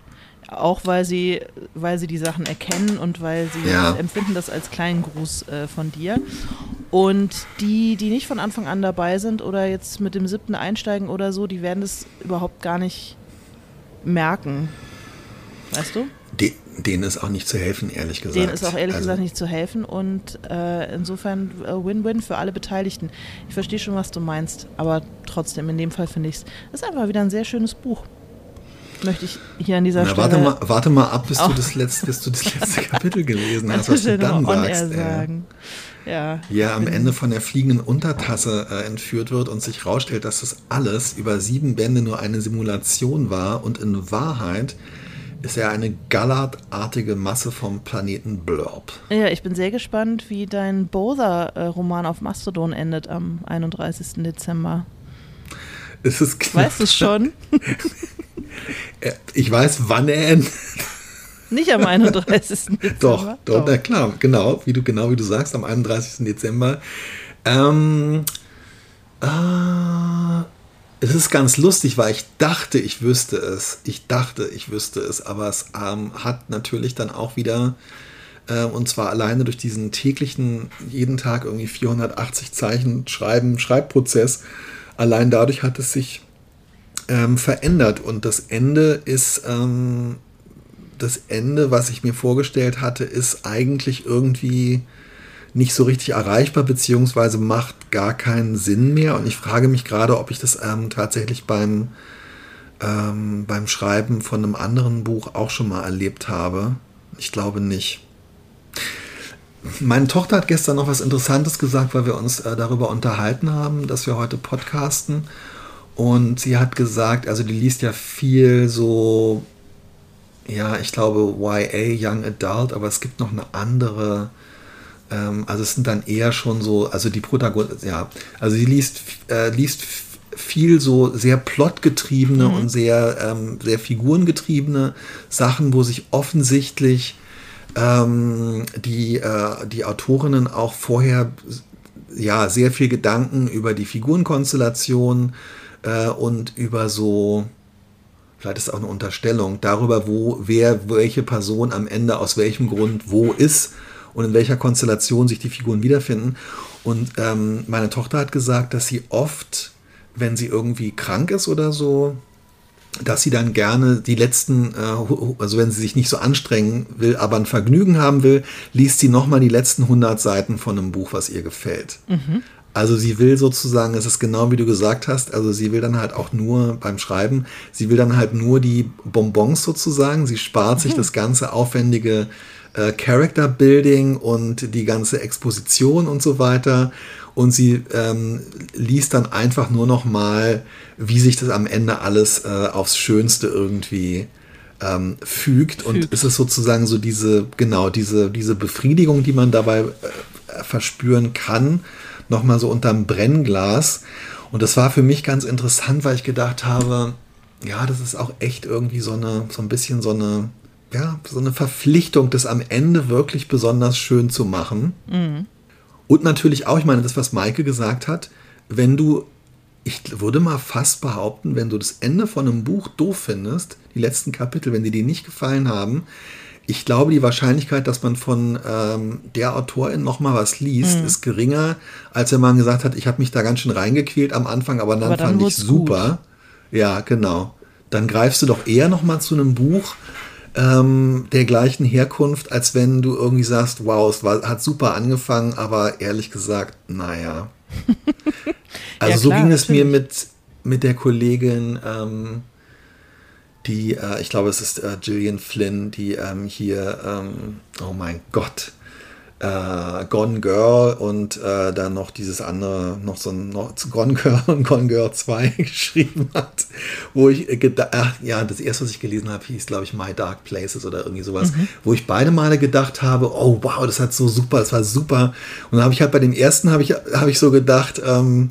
Auch weil sie, weil sie die Sachen erkennen und weil sie ja. empfinden das als kleinen Gruß äh, von dir. Und die, die nicht von Anfang an dabei sind oder jetzt mit dem siebten einsteigen oder so, die werden das überhaupt gar nicht merken. Weißt du? De, denen ist auch nicht zu helfen, ehrlich gesagt. Denen ist auch ehrlich also, gesagt nicht zu helfen und äh, insofern äh, Win-Win für alle Beteiligten. Ich verstehe schon, was du meinst, aber trotzdem, in dem Fall finde ich es, ist einfach wieder ein sehr schönes Buch. Möchte ich hier an dieser Na, Stelle. Warte mal, warte mal ab, bis du, das letzte, bis du das letzte Kapitel gelesen hast, was du dann sagst. Sagen. Ja, ja am Ende von der fliegenden Untertasse äh, entführt wird und sich herausstellt, dass das alles über sieben Bände nur eine Simulation war und in Wahrheit ist er eine gallertartige Masse vom Planeten Blurb. Ja, ich bin sehr gespannt, wie dein Bother-Roman auf Mastodon endet am 31. Dezember. Es ist knapp. Weißt du es schon? ich weiß, wann er endet. Nicht am 31. Dezember. doch, doch, doch, na klar, genau, wie du, genau wie du sagst, am 31. Dezember. Ähm, äh, es ist ganz lustig, weil ich dachte, ich wüsste es. Ich dachte, ich wüsste es, aber es ähm, hat natürlich dann auch wieder, äh, und zwar alleine durch diesen täglichen, jeden Tag irgendwie 480 Zeichen Schreiben, Schreibprozess, allein dadurch hat es sich ähm, verändert. Und das Ende ist, ähm, das Ende, was ich mir vorgestellt hatte, ist eigentlich irgendwie nicht so richtig erreichbar, beziehungsweise macht gar keinen Sinn mehr. Und ich frage mich gerade, ob ich das ähm, tatsächlich beim, ähm, beim Schreiben von einem anderen Buch auch schon mal erlebt habe. Ich glaube nicht. Meine Tochter hat gestern noch was Interessantes gesagt, weil wir uns äh, darüber unterhalten haben, dass wir heute podcasten. Und sie hat gesagt, also die liest ja viel so, ja, ich glaube YA, Young Adult, aber es gibt noch eine andere ähm, also es sind dann eher schon so, also die Protagonisten, ja, also sie liest, äh, liest viel so sehr plotgetriebene mhm. und sehr, ähm, sehr figurengetriebene Sachen, wo sich offensichtlich ähm, die, äh, die Autorinnen auch vorher ja sehr viel Gedanken über die Figurenkonstellation äh, und über so vielleicht ist auch eine Unterstellung darüber, wo wer welche Person am Ende aus welchem Grund wo ist und in welcher Konstellation sich die Figuren wiederfinden. Und ähm, meine Tochter hat gesagt, dass sie oft, wenn sie irgendwie krank ist oder so, dass sie dann gerne die letzten, äh, also wenn sie sich nicht so anstrengen will, aber ein Vergnügen haben will, liest sie nochmal die letzten 100 Seiten von einem Buch, was ihr gefällt. Mhm. Also sie will sozusagen, es ist genau wie du gesagt hast, also sie will dann halt auch nur beim Schreiben, sie will dann halt nur die Bonbons sozusagen, sie spart mhm. sich das ganze aufwendige äh, Character Building und die ganze Exposition und so weiter. Und sie ähm, liest dann einfach nur noch mal, wie sich das am Ende alles äh, aufs Schönste irgendwie ähm, fügt. Und fügt. es ist sozusagen so diese, genau, diese, diese Befriedigung, die man dabei äh, verspüren kann, nochmal so unterm Brennglas. Und das war für mich ganz interessant, weil ich gedacht habe, ja, das ist auch echt irgendwie so eine, so ein bisschen so eine ja, so eine Verpflichtung, das am Ende wirklich besonders schön zu machen. Mhm. Und natürlich auch, ich meine, das, was Maike gesagt hat, wenn du, ich würde mal fast behaupten, wenn du das Ende von einem Buch doof findest, die letzten Kapitel, wenn dir die nicht gefallen haben, ich glaube, die Wahrscheinlichkeit, dass man von ähm, der Autorin noch mal was liest, mhm. ist geringer, als wenn man gesagt hat, ich habe mich da ganz schön reingequält am Anfang, aber dann, aber dann fand ich super. Gut. Ja, genau. Dann greifst du doch eher noch mal zu einem Buch, ähm, der gleichen Herkunft, als wenn du irgendwie sagst, wow, es war, hat super angefangen, aber ehrlich gesagt, naja. Also ja, so ging es mir mit, mit der Kollegin, ähm, die, äh, ich glaube, es ist äh, Gillian Flynn, die ähm, hier, ähm, oh mein Gott, äh, Gone Girl und äh, dann noch dieses andere, noch so ein noch Gone Girl und Gone Girl 2 geschrieben hat, wo ich gedacht, ja, das erste, was ich gelesen habe, hieß, glaube ich, My Dark Places oder irgendwie sowas, mhm. wo ich beide Male gedacht habe, oh wow, das hat so super, das war super. Und dann habe ich halt bei dem ersten, habe ich, hab ich so gedacht, ähm,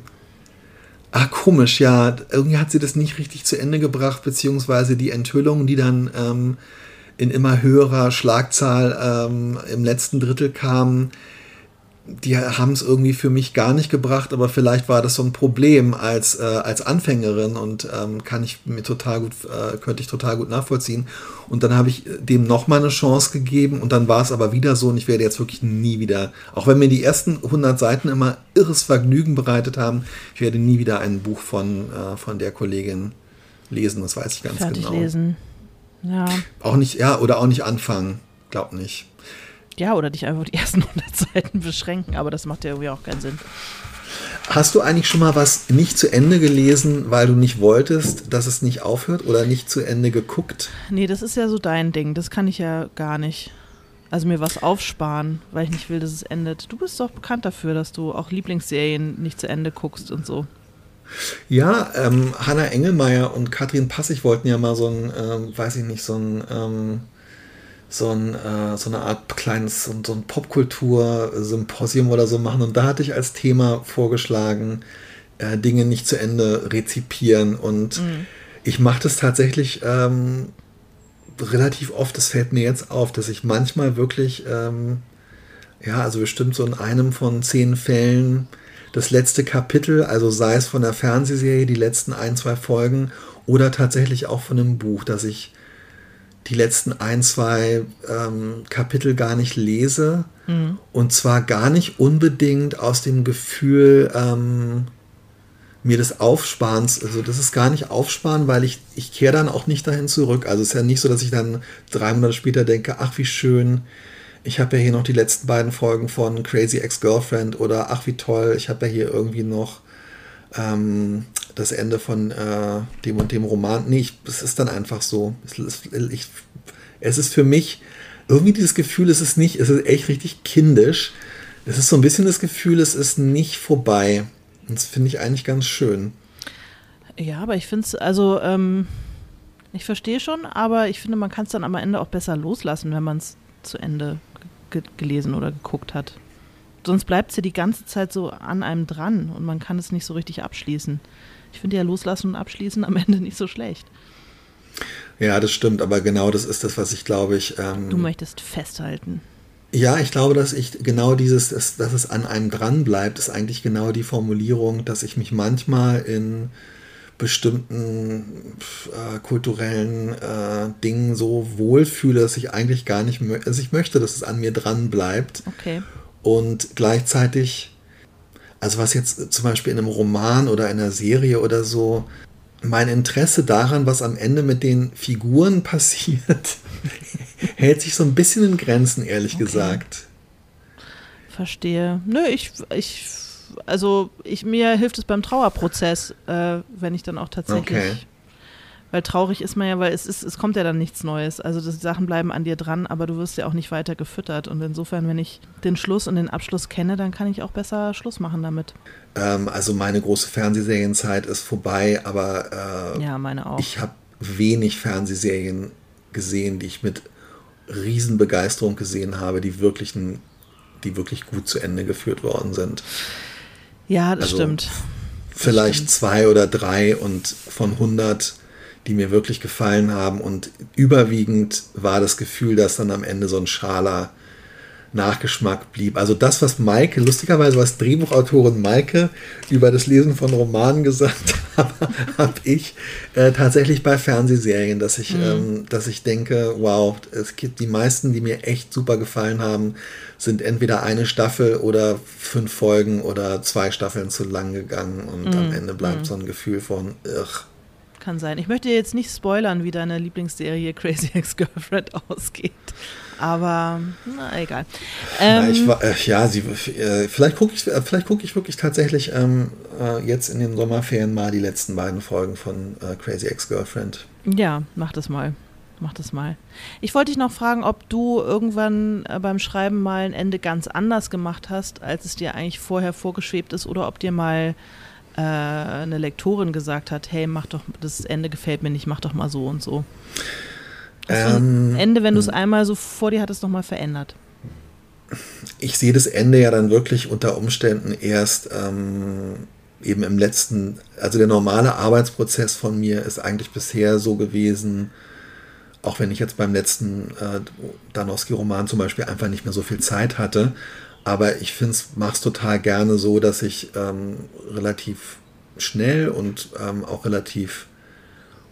Ah, komisch, ja. Irgendwie hat sie das nicht richtig zu Ende gebracht, beziehungsweise die Enthüllungen, die dann ähm, in immer höherer Schlagzahl ähm, im letzten Drittel kamen, die haben es irgendwie für mich gar nicht gebracht, aber vielleicht war das so ein Problem als, äh, als Anfängerin und ähm, kann ich mir total gut, äh, könnte ich total gut nachvollziehen. Und dann habe ich dem nochmal eine Chance gegeben und dann war es aber wieder so und ich werde jetzt wirklich nie wieder, auch wenn mir die ersten 100 Seiten immer irres Vergnügen bereitet haben, ich werde nie wieder ein Buch von, äh, von der Kollegin lesen, das weiß ich ganz Fertig genau. lesen. Ja. Auch nicht, ja, oder auch nicht anfangen. Glaub nicht. Ja, oder dich einfach die ersten 100 Seiten beschränken, aber das macht ja irgendwie auch keinen Sinn. Hast du eigentlich schon mal was nicht zu Ende gelesen, weil du nicht wolltest, dass es nicht aufhört oder nicht zu Ende geguckt? Nee, das ist ja so dein Ding. Das kann ich ja gar nicht. Also mir was aufsparen, weil ich nicht will, dass es endet. Du bist doch bekannt dafür, dass du auch Lieblingsserien nicht zu Ende guckst und so. Ja, ähm, Hanna Engelmeier und Katrin Passig wollten ja mal so ein, ähm, weiß ich nicht, so ein, ähm, so, ein, äh, so eine Art kleines, so, ein Popkultur-Symposium oder so machen. Und da hatte ich als Thema vorgeschlagen, äh, Dinge nicht zu Ende rezipieren. Und mhm. ich mache das tatsächlich ähm, relativ oft. Das fällt mir jetzt auf, dass ich manchmal wirklich, ähm, ja, also bestimmt so in einem von zehn Fällen das letzte Kapitel, also sei es von der Fernsehserie, die letzten ein, zwei Folgen oder tatsächlich auch von einem Buch, dass ich die letzten ein, zwei ähm, Kapitel gar nicht lese. Mhm. Und zwar gar nicht unbedingt aus dem Gefühl, ähm, mir das aufsparen, also das ist gar nicht aufsparen, weil ich, ich kehre dann auch nicht dahin zurück. Also es ist ja nicht so, dass ich dann drei Monate später denke, ach wie schön, ich habe ja hier noch die letzten beiden Folgen von Crazy Ex-Girlfriend oder ach wie toll, ich habe ja hier irgendwie noch ähm, das Ende von äh, dem und dem Roman. Nee, ich, es ist dann einfach so. Es ist, ich, es ist für mich irgendwie dieses Gefühl, es ist nicht, es ist echt richtig kindisch. Es ist so ein bisschen das Gefühl, es ist nicht vorbei. Und das finde ich eigentlich ganz schön. Ja, aber ich finde es, also, ähm, ich verstehe schon, aber ich finde, man kann es dann am Ende auch besser loslassen, wenn man es zu Ende ge gelesen oder geguckt hat. Sonst bleibt es ja die ganze Zeit so an einem dran und man kann es nicht so richtig abschließen. Ich finde ja Loslassen und Abschließen am Ende nicht so schlecht. Ja, das stimmt, aber genau das ist das, was ich glaube ich. Ähm, du möchtest festhalten. Ja, ich glaube, dass ich genau dieses, dass, dass es an einem dran bleibt, ist eigentlich genau die Formulierung, dass ich mich manchmal in bestimmten äh, kulturellen äh, Dingen so wohlfühle, dass ich eigentlich gar nicht, also ich möchte, dass es an mir dran bleibt. Okay. Und gleichzeitig, also was jetzt zum Beispiel in einem Roman oder in einer Serie oder so, mein Interesse daran, was am Ende mit den Figuren passiert, hält sich so ein bisschen in Grenzen, ehrlich okay. gesagt. Verstehe. Nö, ich, ich also ich, mir hilft es beim Trauerprozess, äh, wenn ich dann auch tatsächlich. Okay. Weil traurig ist man ja, weil es ist, es kommt ja dann nichts Neues. Also die Sachen bleiben an dir dran, aber du wirst ja auch nicht weiter gefüttert. Und insofern, wenn ich den Schluss und den Abschluss kenne, dann kann ich auch besser Schluss machen damit. Ähm, also meine große Fernsehserienzeit ist vorbei, aber äh, ja, meine auch. ich habe wenig Fernsehserien gesehen, die ich mit Riesenbegeisterung gesehen habe, die wirklich, die wirklich gut zu Ende geführt worden sind. Ja, das also stimmt. Vielleicht stimmt. zwei oder drei und von 100, die mir wirklich gefallen haben. Und überwiegend war das Gefühl, dass dann am Ende so ein schaler Nachgeschmack blieb. Also das, was Maike, lustigerweise was Drehbuchautorin Maike über das Lesen von Romanen gesagt hat, habe ich äh, tatsächlich bei Fernsehserien, dass ich, mhm. ähm, dass ich denke, wow, es gibt die meisten, die mir echt super gefallen haben, sind entweder eine Staffel oder fünf Folgen oder zwei Staffeln zu lang gegangen und mhm. am Ende bleibt mhm. so ein Gefühl von, ugh. Kann sein. Ich möchte jetzt nicht spoilern, wie deine Lieblingsserie Crazy Ex-Girlfriend ausgeht. Aber na egal. Ähm, na, ich ähm, war, äh, ja, sie, äh, vielleicht gucke ich, äh, vielleicht gucke ich wirklich tatsächlich ähm, äh, jetzt in den Sommerferien mal die letzten beiden Folgen von äh, Crazy Ex-Girlfriend. Ja, mach das mal. mach das mal. Ich wollte dich noch fragen, ob du irgendwann äh, beim Schreiben mal ein Ende ganz anders gemacht hast, als es dir eigentlich vorher vorgeschwebt ist, oder ob dir mal eine Lektorin gesagt hat, hey, mach doch, das Ende gefällt mir nicht, mach doch mal so und so. Hast ähm, Ende, wenn du es hm. einmal so vor dir hattest, nochmal verändert? Ich sehe das Ende ja dann wirklich unter Umständen erst ähm, eben im letzten, also der normale Arbeitsprozess von mir ist eigentlich bisher so gewesen, auch wenn ich jetzt beim letzten äh, Danowski-Roman zum Beispiel einfach nicht mehr so viel Zeit hatte. Aber ich finde es, mache es total gerne so, dass ich ähm, relativ schnell und ähm, auch relativ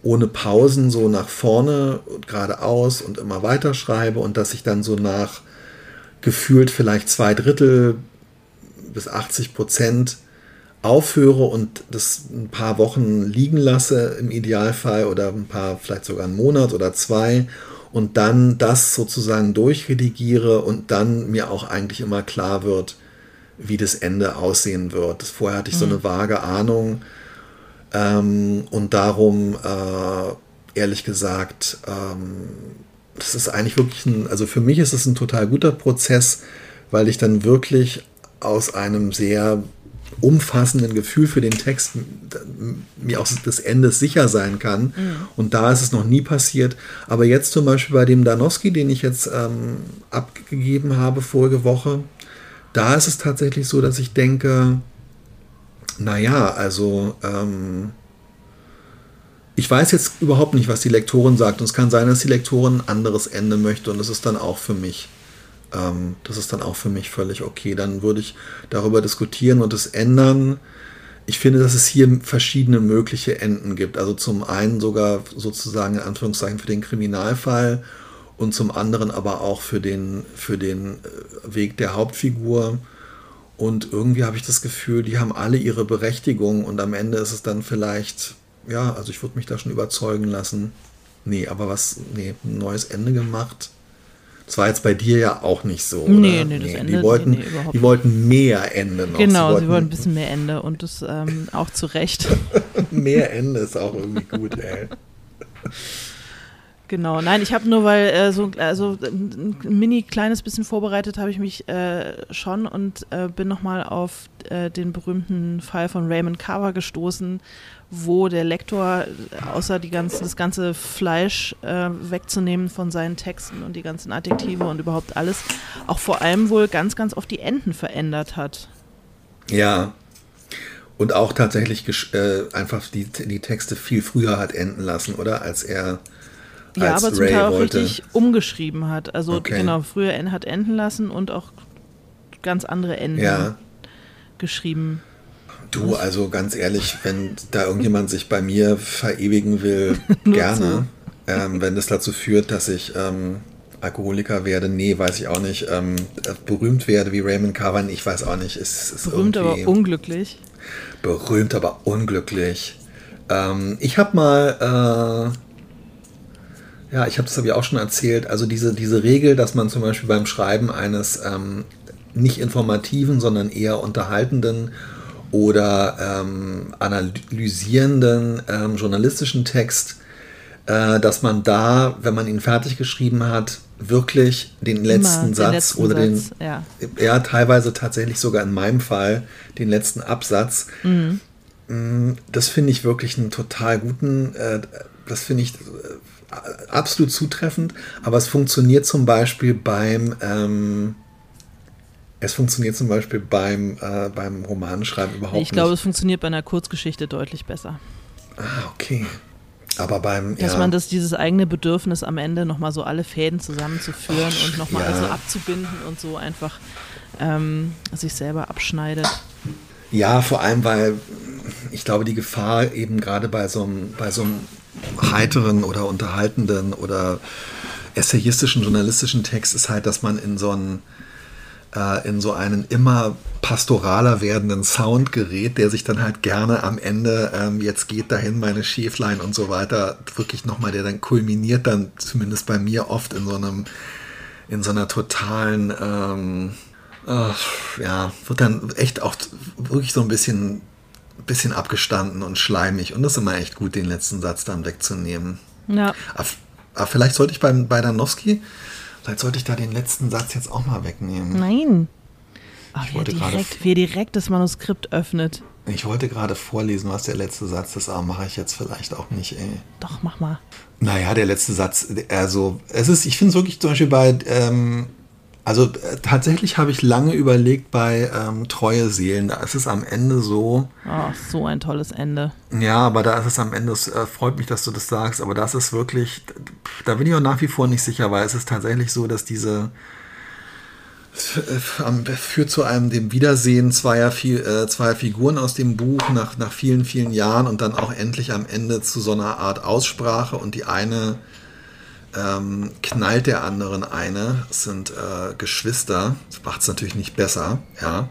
ohne Pausen so nach vorne und geradeaus und immer weiter schreibe und dass ich dann so nach gefühlt vielleicht zwei Drittel bis 80 Prozent aufhöre und das ein paar Wochen liegen lasse im Idealfall oder ein paar, vielleicht sogar einen Monat oder zwei und dann das sozusagen durchredigiere und dann mir auch eigentlich immer klar wird, wie das Ende aussehen wird. Vorher hatte ich so eine mhm. vage Ahnung ähm, und darum, äh, ehrlich gesagt, ähm, das ist eigentlich wirklich ein, also für mich ist es ein total guter Prozess, weil ich dann wirklich aus einem sehr umfassenden Gefühl für den Text mir auch des Endes sicher sein kann. Mhm. Und da ist es noch nie passiert. Aber jetzt zum Beispiel bei dem Danowski, den ich jetzt ähm, abgegeben habe vorige Woche, da ist es tatsächlich so, dass ich denke, naja, also ähm, ich weiß jetzt überhaupt nicht, was die Lektorin sagt. Und es kann sein, dass die Lektorin ein anderes Ende möchte. Und das ist dann auch für mich ähm, das ist dann auch für mich völlig okay. Dann würde ich darüber diskutieren und es ändern. Ich finde, dass es hier verschiedene mögliche Enden gibt. Also zum einen sogar sozusagen in Anführungszeichen für den Kriminalfall und zum anderen aber auch für den, für den äh, Weg der Hauptfigur. Und irgendwie habe ich das Gefühl, die haben alle ihre Berechtigung und am Ende ist es dann vielleicht, ja, also ich würde mich da schon überzeugen lassen. Nee, aber was, nee, ein neues Ende gemacht das war jetzt bei dir ja auch nicht so. Oder? Nee, nee, das nee, Ende. Die wollten, nee, nee, die wollten mehr Ende noch. Genau, sie wollten, sie wollten ein bisschen mehr Ende und das ähm, auch zu Recht. mehr Ende ist auch irgendwie gut, ey. Genau, nein, ich habe nur, weil äh, so also ein mini kleines bisschen vorbereitet habe ich mich äh, schon und äh, bin nochmal auf äh, den berühmten Fall von Raymond Carver gestoßen, wo der Lektor, außer die ganzen, das ganze Fleisch äh, wegzunehmen von seinen Texten und die ganzen Adjektive und überhaupt alles, auch vor allem wohl ganz, ganz oft die Enden verändert hat. Ja. Und auch tatsächlich äh, einfach die, die Texte viel früher hat enden lassen, oder? Als er. Ja, aber zum Ray Teil auch wollte. richtig umgeschrieben hat. Also okay. genau, früher hat enden lassen und auch ganz andere Enden ja. geschrieben. Du, also ganz ehrlich, wenn da irgendjemand sich bei mir verewigen will, gerne. Ähm, wenn das dazu führt, dass ich ähm, Alkoholiker werde, nee, weiß ich auch nicht. Ähm, berühmt werde wie Raymond Carver, ich weiß auch nicht. Ist, ist berühmt, aber unglücklich. Berühmt, aber unglücklich. Ähm, ich habe mal, äh, ja, ich habe das habe ich auch schon erzählt, also diese, diese Regel, dass man zum Beispiel beim Schreiben eines ähm, nicht informativen, sondern eher unterhaltenden oder ähm, analysierenden ähm, journalistischen Text, äh, dass man da, wenn man ihn fertig geschrieben hat, wirklich den letzten den Satz letzten oder Satz, den, ja. ja. teilweise tatsächlich sogar in meinem Fall den letzten Absatz. Mhm. Mm, das finde ich wirklich einen total guten, äh, das finde ich äh, absolut zutreffend, aber es funktioniert zum Beispiel beim, ähm, es funktioniert zum Beispiel beim, äh, beim Romanschreiben überhaupt nicht. Ich glaube, es funktioniert bei einer Kurzgeschichte deutlich besser. Ah, okay. Aber beim. Dass ja. man das, dieses eigene Bedürfnis am Ende nochmal so alle Fäden zusammenzuführen oh, und nochmal ja. also abzubinden und so einfach ähm, sich selber abschneidet. Ja, vor allem, weil ich glaube, die Gefahr eben gerade bei so einem, bei so einem heiteren oder unterhaltenden oder essayistischen, journalistischen Text ist halt, dass man in so einen äh, in so einen immer pastoraler werdenden Sound gerät, der sich dann halt gerne am Ende, ähm, jetzt geht dahin meine Schäflein und so weiter, wirklich nochmal, der dann kulminiert dann zumindest bei mir oft in so einem, in so einer totalen, ähm, äh, ja, wird dann echt auch wirklich so ein bisschen, bisschen abgestanden und schleimig und das ist immer echt gut, den letzten Satz dann wegzunehmen. Ja. Aber vielleicht sollte ich beim, bei Danowski, vielleicht sollte ich da den letzten Satz jetzt auch mal wegnehmen. Nein. Ach, wer, direkt, wer direkt das Manuskript öffnet. Ich wollte gerade vorlesen, was der letzte Satz ist, aber mache ich jetzt vielleicht auch nicht, ey. Doch, mach mal. Naja, der letzte Satz, also, es ist, ich finde es wirklich zum Beispiel bei, ähm, also äh, tatsächlich habe ich lange überlegt bei ähm, Treue Seelen, da ist es am Ende so. Oh, so ein tolles Ende. Ja, aber da ist es am Ende, es äh, freut mich, dass du das sagst, aber das ist wirklich, da bin ich auch nach wie vor nicht sicher, weil es ist tatsächlich so, dass diese führt zu einem dem Wiedersehen zweier, äh, zweier Figuren aus dem Buch nach, nach vielen, vielen Jahren und dann auch endlich am Ende zu so einer Art Aussprache und die eine ähm, knallt der anderen eine. Sind äh, Geschwister. Das macht es natürlich nicht besser, ja.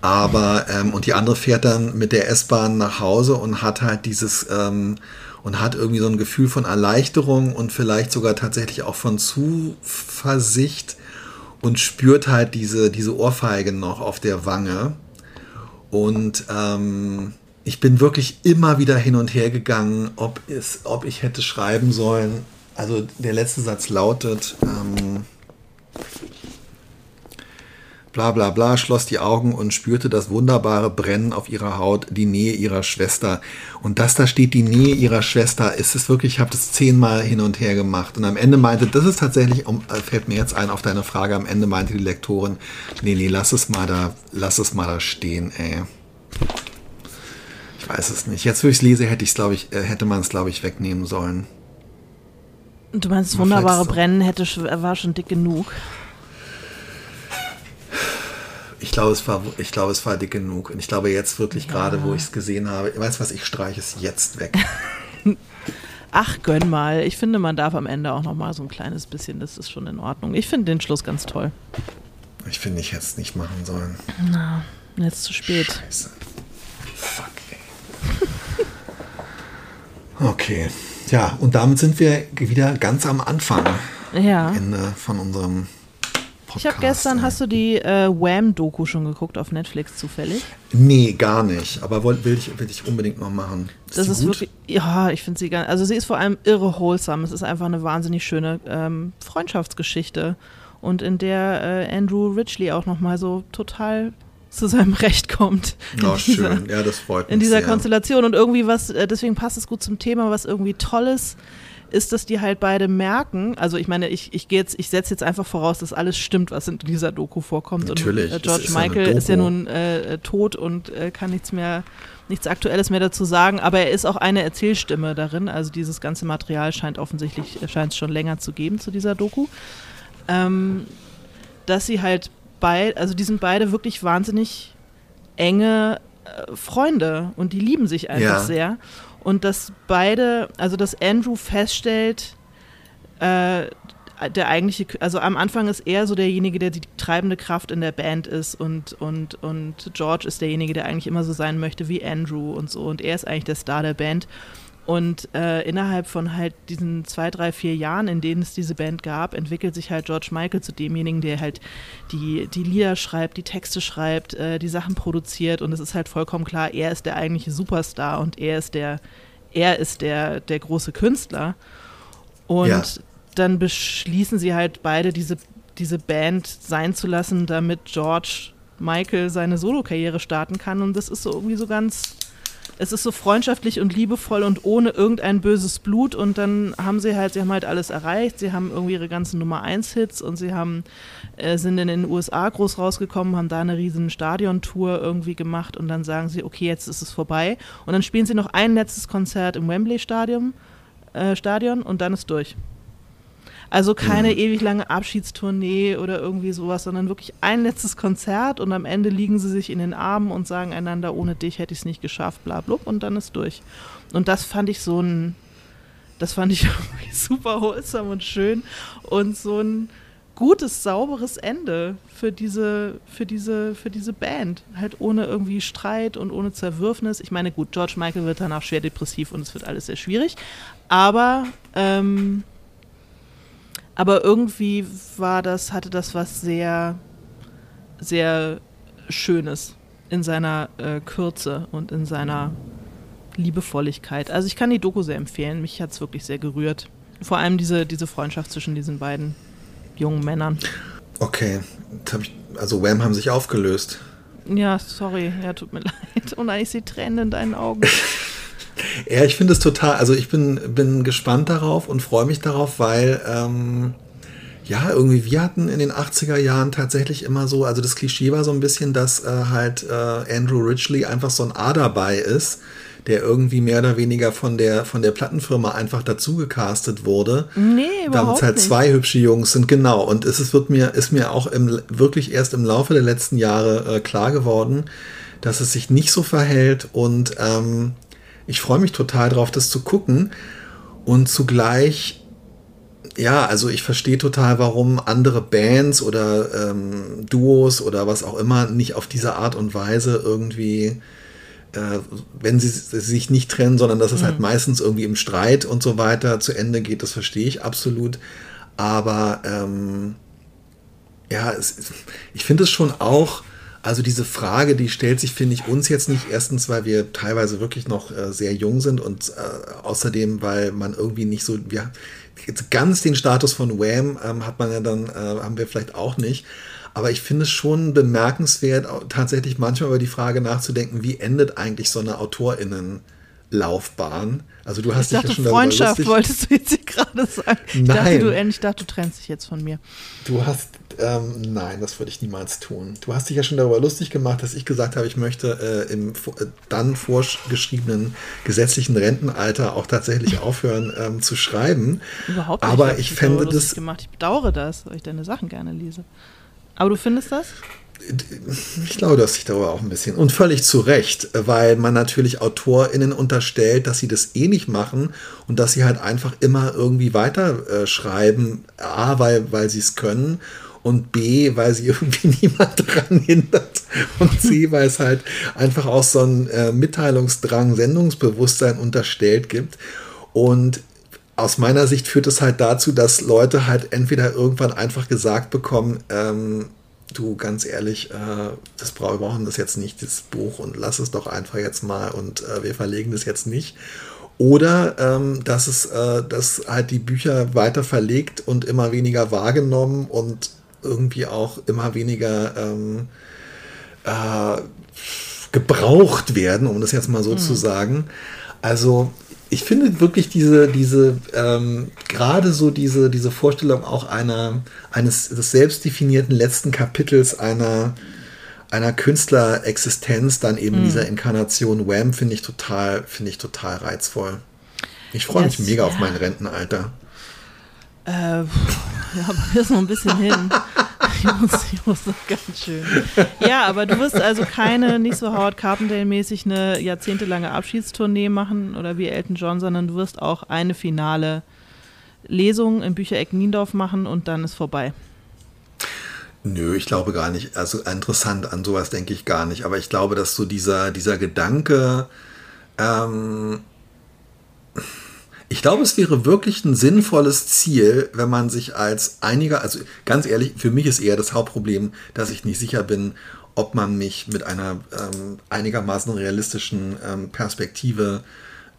Aber, ähm, und die andere fährt dann mit der S-Bahn nach Hause und hat halt dieses, ähm, und hat irgendwie so ein Gefühl von Erleichterung und vielleicht sogar tatsächlich auch von Zuversicht und spürt halt diese, diese Ohrfeige noch auf der Wange. Und ähm, ich bin wirklich immer wieder hin und her gegangen, ob, es, ob ich hätte schreiben sollen. Also der letzte Satz lautet, ähm, bla bla bla, schloss die Augen und spürte das wunderbare Brennen auf ihrer Haut, die Nähe ihrer Schwester. Und dass da steht, die Nähe ihrer Schwester, ist es wirklich, ich habe das zehnmal hin und her gemacht. Und am Ende meinte, das ist tatsächlich, äh, fällt mir jetzt ein auf deine Frage, am Ende meinte die Lektorin, nee, nee, lass es mal da, lass es mal da stehen, ey. Ich weiß es nicht. Jetzt, wo ich es lese, hätte, ich's, ich, äh, hätte man es, glaube ich, wegnehmen sollen. Du meinst, das wunderbare Brennen hätte, war schon dick genug. Ich glaube, es war, ich glaube, es war dick genug. Und ich glaube jetzt wirklich ja. gerade, wo ich es gesehen habe, weißt du was, ich streiche es jetzt weg. Ach, gönn mal. Ich finde, man darf am Ende auch noch mal so ein kleines bisschen, das ist schon in Ordnung. Ich finde den Schluss ganz toll. Ich finde, ich hätte es nicht machen sollen. Na, jetzt zu spät. Scheiße. Fuck. Okay. Ja, und damit sind wir wieder ganz am Anfang. Ja. Ende von unserem Podcast. Ich habe gestern, hast du die äh, Wham-Doku schon geguckt auf Netflix zufällig? Nee, gar nicht. Aber will, will, ich, will ich unbedingt noch machen. Ist das ist gut? wirklich, ja, ich finde sie ganz, also sie ist vor allem irre wholesome. Es ist einfach eine wahnsinnig schöne ähm, Freundschaftsgeschichte. Und in der äh, Andrew Ridgely auch nochmal so total zu seinem Recht kommt. Oh, dieser, schön. Ja, das freut mich. In dieser sehr. Konstellation. Und irgendwie was, äh, deswegen passt es gut zum Thema, was irgendwie Tolles ist, dass die halt beide merken, also ich meine, ich, ich gehe jetzt, ich setze jetzt einfach voraus, dass alles stimmt, was in dieser Doku vorkommt. Natürlich. Und äh, George ist Michael ist ja nun äh, tot und äh, kann nichts mehr, nichts Aktuelles mehr dazu sagen, aber er ist auch eine Erzählstimme darin. Also dieses ganze Material scheint offensichtlich, scheint es schon länger zu geben zu dieser Doku. Ähm, dass sie halt beide, also die sind beide wirklich wahnsinnig enge äh, Freunde und die lieben sich einfach ja. sehr. Und dass beide, also dass Andrew feststellt, äh, der eigentliche, also am Anfang ist er so derjenige, der die treibende Kraft in der Band ist und, und, und George ist derjenige, der eigentlich immer so sein möchte wie Andrew und so und er ist eigentlich der Star der Band. Und äh, innerhalb von halt diesen zwei, drei, vier Jahren, in denen es diese Band gab, entwickelt sich halt George Michael zu demjenigen, der halt die, die Lieder schreibt, die Texte schreibt, äh, die Sachen produziert. Und es ist halt vollkommen klar, er ist der eigentliche Superstar und er ist der, er ist der, der große Künstler. Und ja. dann beschließen sie halt beide, diese, diese Band sein zu lassen, damit George Michael seine Solokarriere starten kann. Und das ist so irgendwie so ganz es ist so freundschaftlich und liebevoll und ohne irgendein böses Blut. Und dann haben sie halt, sie haben halt alles erreicht, sie haben irgendwie ihre ganzen Nummer 1 Hits und sie haben, äh, sind in den USA groß rausgekommen, haben da eine riesen Stadiontour irgendwie gemacht. Und dann sagen sie, okay, jetzt ist es vorbei. Und dann spielen sie noch ein letztes Konzert im Wembley Stadion, äh, Stadion und dann ist durch. Also keine mhm. ewig lange Abschiedstournee oder irgendwie sowas, sondern wirklich ein letztes Konzert und am Ende liegen sie sich in den Armen und sagen einander, ohne dich hätte ich es nicht geschafft, bla, bla und dann ist durch. Und das fand ich so ein, das fand ich irgendwie super wholesome und schön und so ein gutes, sauberes Ende für diese, für diese, für diese Band. Halt ohne irgendwie Streit und ohne Zerwürfnis. Ich meine, gut, George Michael wird danach schwer depressiv und es wird alles sehr schwierig. Aber ähm, aber irgendwie war das, hatte das was sehr, sehr Schönes in seiner äh, Kürze und in seiner Liebevolligkeit. Also ich kann die Doku sehr empfehlen. Mich hat es wirklich sehr gerührt. Vor allem diese, diese Freundschaft zwischen diesen beiden jungen Männern. Okay, also Wham haben sich aufgelöst. Ja, sorry, ja, tut mir leid. Und ich sehe Tränen in deinen Augen. ja, ich finde es total, also ich bin, bin gespannt darauf und freue mich darauf, weil ähm, ja, irgendwie, wir hatten in den 80er Jahren tatsächlich immer so, also das Klischee war so ein bisschen, dass äh, halt äh, Andrew Ridgely einfach so ein A dabei ist, der irgendwie mehr oder weniger von der, von der Plattenfirma einfach dazu gecastet wurde. Nee, überhaupt Damit es halt nicht. zwei hübsche Jungs sind, genau. Und es ist, wird mir, ist mir auch im, wirklich erst im Laufe der letzten Jahre äh, klar geworden, dass es sich nicht so verhält und ähm, ich freue mich total drauf, das zu gucken und zugleich ja, also ich verstehe total, warum andere Bands oder ähm, Duos oder was auch immer nicht auf diese Art und Weise irgendwie, äh, wenn sie sich nicht trennen, sondern dass es halt mhm. halt meistens irgendwie im Streit und so weiter zu Ende geht, das verstehe ich absolut. Aber ähm, ja, es, ich finde es schon auch, also diese Frage, die stellt sich, finde ich, uns jetzt nicht. Erstens, weil wir teilweise wirklich noch äh, sehr jung sind und äh, außerdem, weil man irgendwie nicht so, wir, jetzt ganz den Status von Wham ähm, hat man ja dann, äh, haben wir vielleicht auch nicht. Aber ich finde es schon bemerkenswert, tatsächlich manchmal über die Frage nachzudenken, wie endet eigentlich so eine AutorInnen-Laufbahn? Also du hast ich dich dachte, ja schon Freundschaft wolltest du jetzt hier gerade sagen. Ich nein. Dachte, du, ich dachte, du trennst dich jetzt von mir. Du hast, ähm, nein, das würde ich niemals tun. Du hast dich ja schon darüber lustig gemacht, dass ich gesagt habe, ich möchte äh, im äh, dann vorgeschriebenen gesetzlichen Rentenalter auch tatsächlich aufhören ähm, zu schreiben. Überhaupt nicht. Aber ich, ich fände das. Gemacht. Ich bedauere das, weil ich deine Sachen gerne lese. Aber du findest das? Ich glaube, dass ich darüber auch ein bisschen. Und völlig zu Recht, weil man natürlich AutorInnen unterstellt, dass sie das eh nicht machen und dass sie halt einfach immer irgendwie weiterschreiben. Äh, A, weil, weil sie es können und B, weil sie irgendwie niemand daran hindert und C, weil es halt einfach auch so ein äh, Mitteilungsdrang, Sendungsbewusstsein unterstellt gibt. Und aus meiner Sicht führt es halt dazu, dass Leute halt entweder irgendwann einfach gesagt bekommen, ähm, du ganz ehrlich, äh, das wir brauchen das jetzt nicht, das Buch und lass es doch einfach jetzt mal und äh, wir verlegen das jetzt nicht. Oder ähm, dass es, äh, dass halt die Bücher weiter verlegt und immer weniger wahrgenommen und irgendwie auch immer weniger ähm, äh, gebraucht werden, um das jetzt mal so mhm. zu sagen. Also ich finde wirklich diese, diese, ähm, gerade so diese, diese Vorstellung auch einer, eines des selbstdefinierten letzten Kapitels einer, einer Künstlerexistenz, dann eben hm. dieser Inkarnation Wham, finde ich total, finde ich total reizvoll. Ich freue mich mega ja. auf mein Rentenalter. Äh, ja, aber wir sind noch ein bisschen hin. Ich muss, ich muss noch ganz schön. Ja, aber du wirst also keine, nicht so Howard Carpendale-mäßig eine jahrzehntelange Abschiedstournee machen oder wie Elton John, sondern du wirst auch eine finale Lesung im Büchereck Niendorf machen und dann ist vorbei. Nö, ich glaube gar nicht. Also interessant, an sowas denke ich gar nicht. Aber ich glaube, dass so dieser, dieser Gedanke, ähm, ich glaube, es wäre wirklich ein sinnvolles Ziel, wenn man sich als einiger, also ganz ehrlich, für mich ist eher das Hauptproblem, dass ich nicht sicher bin, ob man mich mit einer ähm, einigermaßen realistischen ähm, Perspektive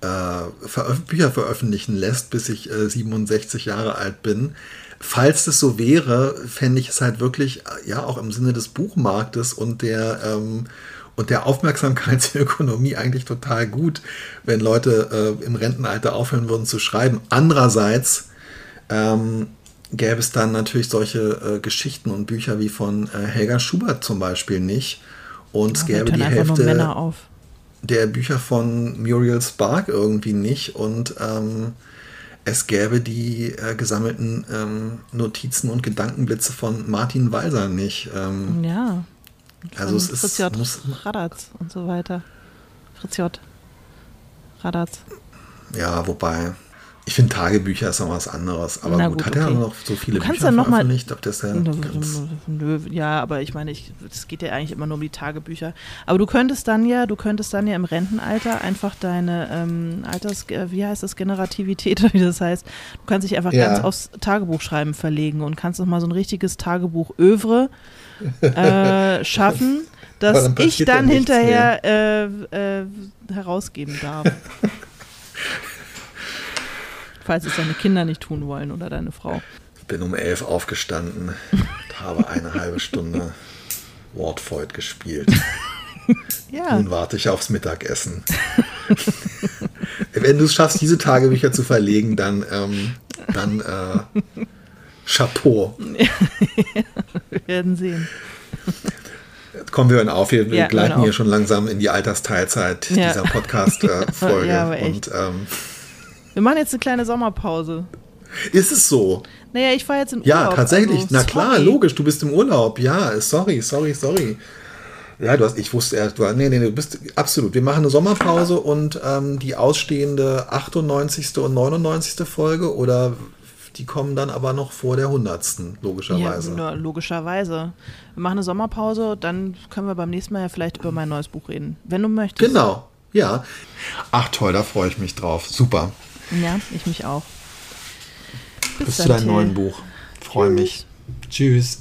äh, veröf Bücher veröffentlichen lässt, bis ich äh, 67 Jahre alt bin. Falls das so wäre, fände ich es halt wirklich, äh, ja, auch im Sinne des Buchmarktes und der ähm, und der Aufmerksamkeitsökonomie eigentlich total gut, wenn Leute äh, im Rentenalter aufhören würden zu schreiben. Andererseits ähm, gäbe es dann natürlich solche äh, Geschichten und Bücher wie von äh, Helga Schubert zum Beispiel nicht. Und ja, es gäbe die Hälfte der Bücher von Muriel Spark irgendwie nicht. Und ähm, es gäbe die äh, gesammelten ähm, Notizen und Gedankenblitze von Martin Walser nicht. Ähm, ja. Also es Fritz J. Muss, Radatz und so weiter. Fritz J. Radatz. Ja, wobei, ich finde Tagebücher ist noch was anderes. Aber gut, gut, hat okay. er noch so viele du kannst Bücher ja noch? Mal, ob das ja, nö, ja, aber ich meine, es geht ja eigentlich immer nur um die Tagebücher. Aber du könntest dann ja, du könntest dann ja im Rentenalter einfach deine ähm, Alters, äh, wie heißt das, Generativität oder wie das heißt, du kannst dich einfach ja. ganz aufs Tagebuchschreiben verlegen und kannst noch mal so ein richtiges Tagebuch-Övre äh, schaffen, dass dann ich dann hinterher äh, äh, herausgeben darf. Falls es deine Kinder nicht tun wollen oder deine Frau. Ich bin um elf aufgestanden und habe eine halbe Stunde Wortvoid gespielt. ja. Nun warte ich aufs Mittagessen. Wenn du es schaffst, diese Tagebücher zu verlegen, dann, ähm, dann äh, Chapeau. wir werden sehen. Kommen wir auf, wir ja, gleiten hier schon langsam in die Altersteilzeit ja. dieser Podcast-Folge. ja, und ähm, wir machen jetzt eine kleine Sommerpause. Ist es so? Naja, ich fahre jetzt in Urlaub. Ja, tatsächlich. Also, Na klar, logisch, du bist im Urlaub. Ja, sorry, sorry, sorry. Ja, du hast, ich wusste erst, du, nee, nee, du bist absolut. Wir machen eine Sommerpause und ähm, die ausstehende 98. und 99. Folge oder die kommen dann aber noch vor der 100. logischerweise. Ja, logischerweise. Wir machen eine Sommerpause, dann können wir beim nächsten Mal ja vielleicht über mein neues Buch reden, wenn du möchtest. Genau, ja. Ach toll, da freue ich mich drauf. Super. Ja, ich mich auch. Bis, Bis zu deinem neuen Buch. Freue mich. Tschüss.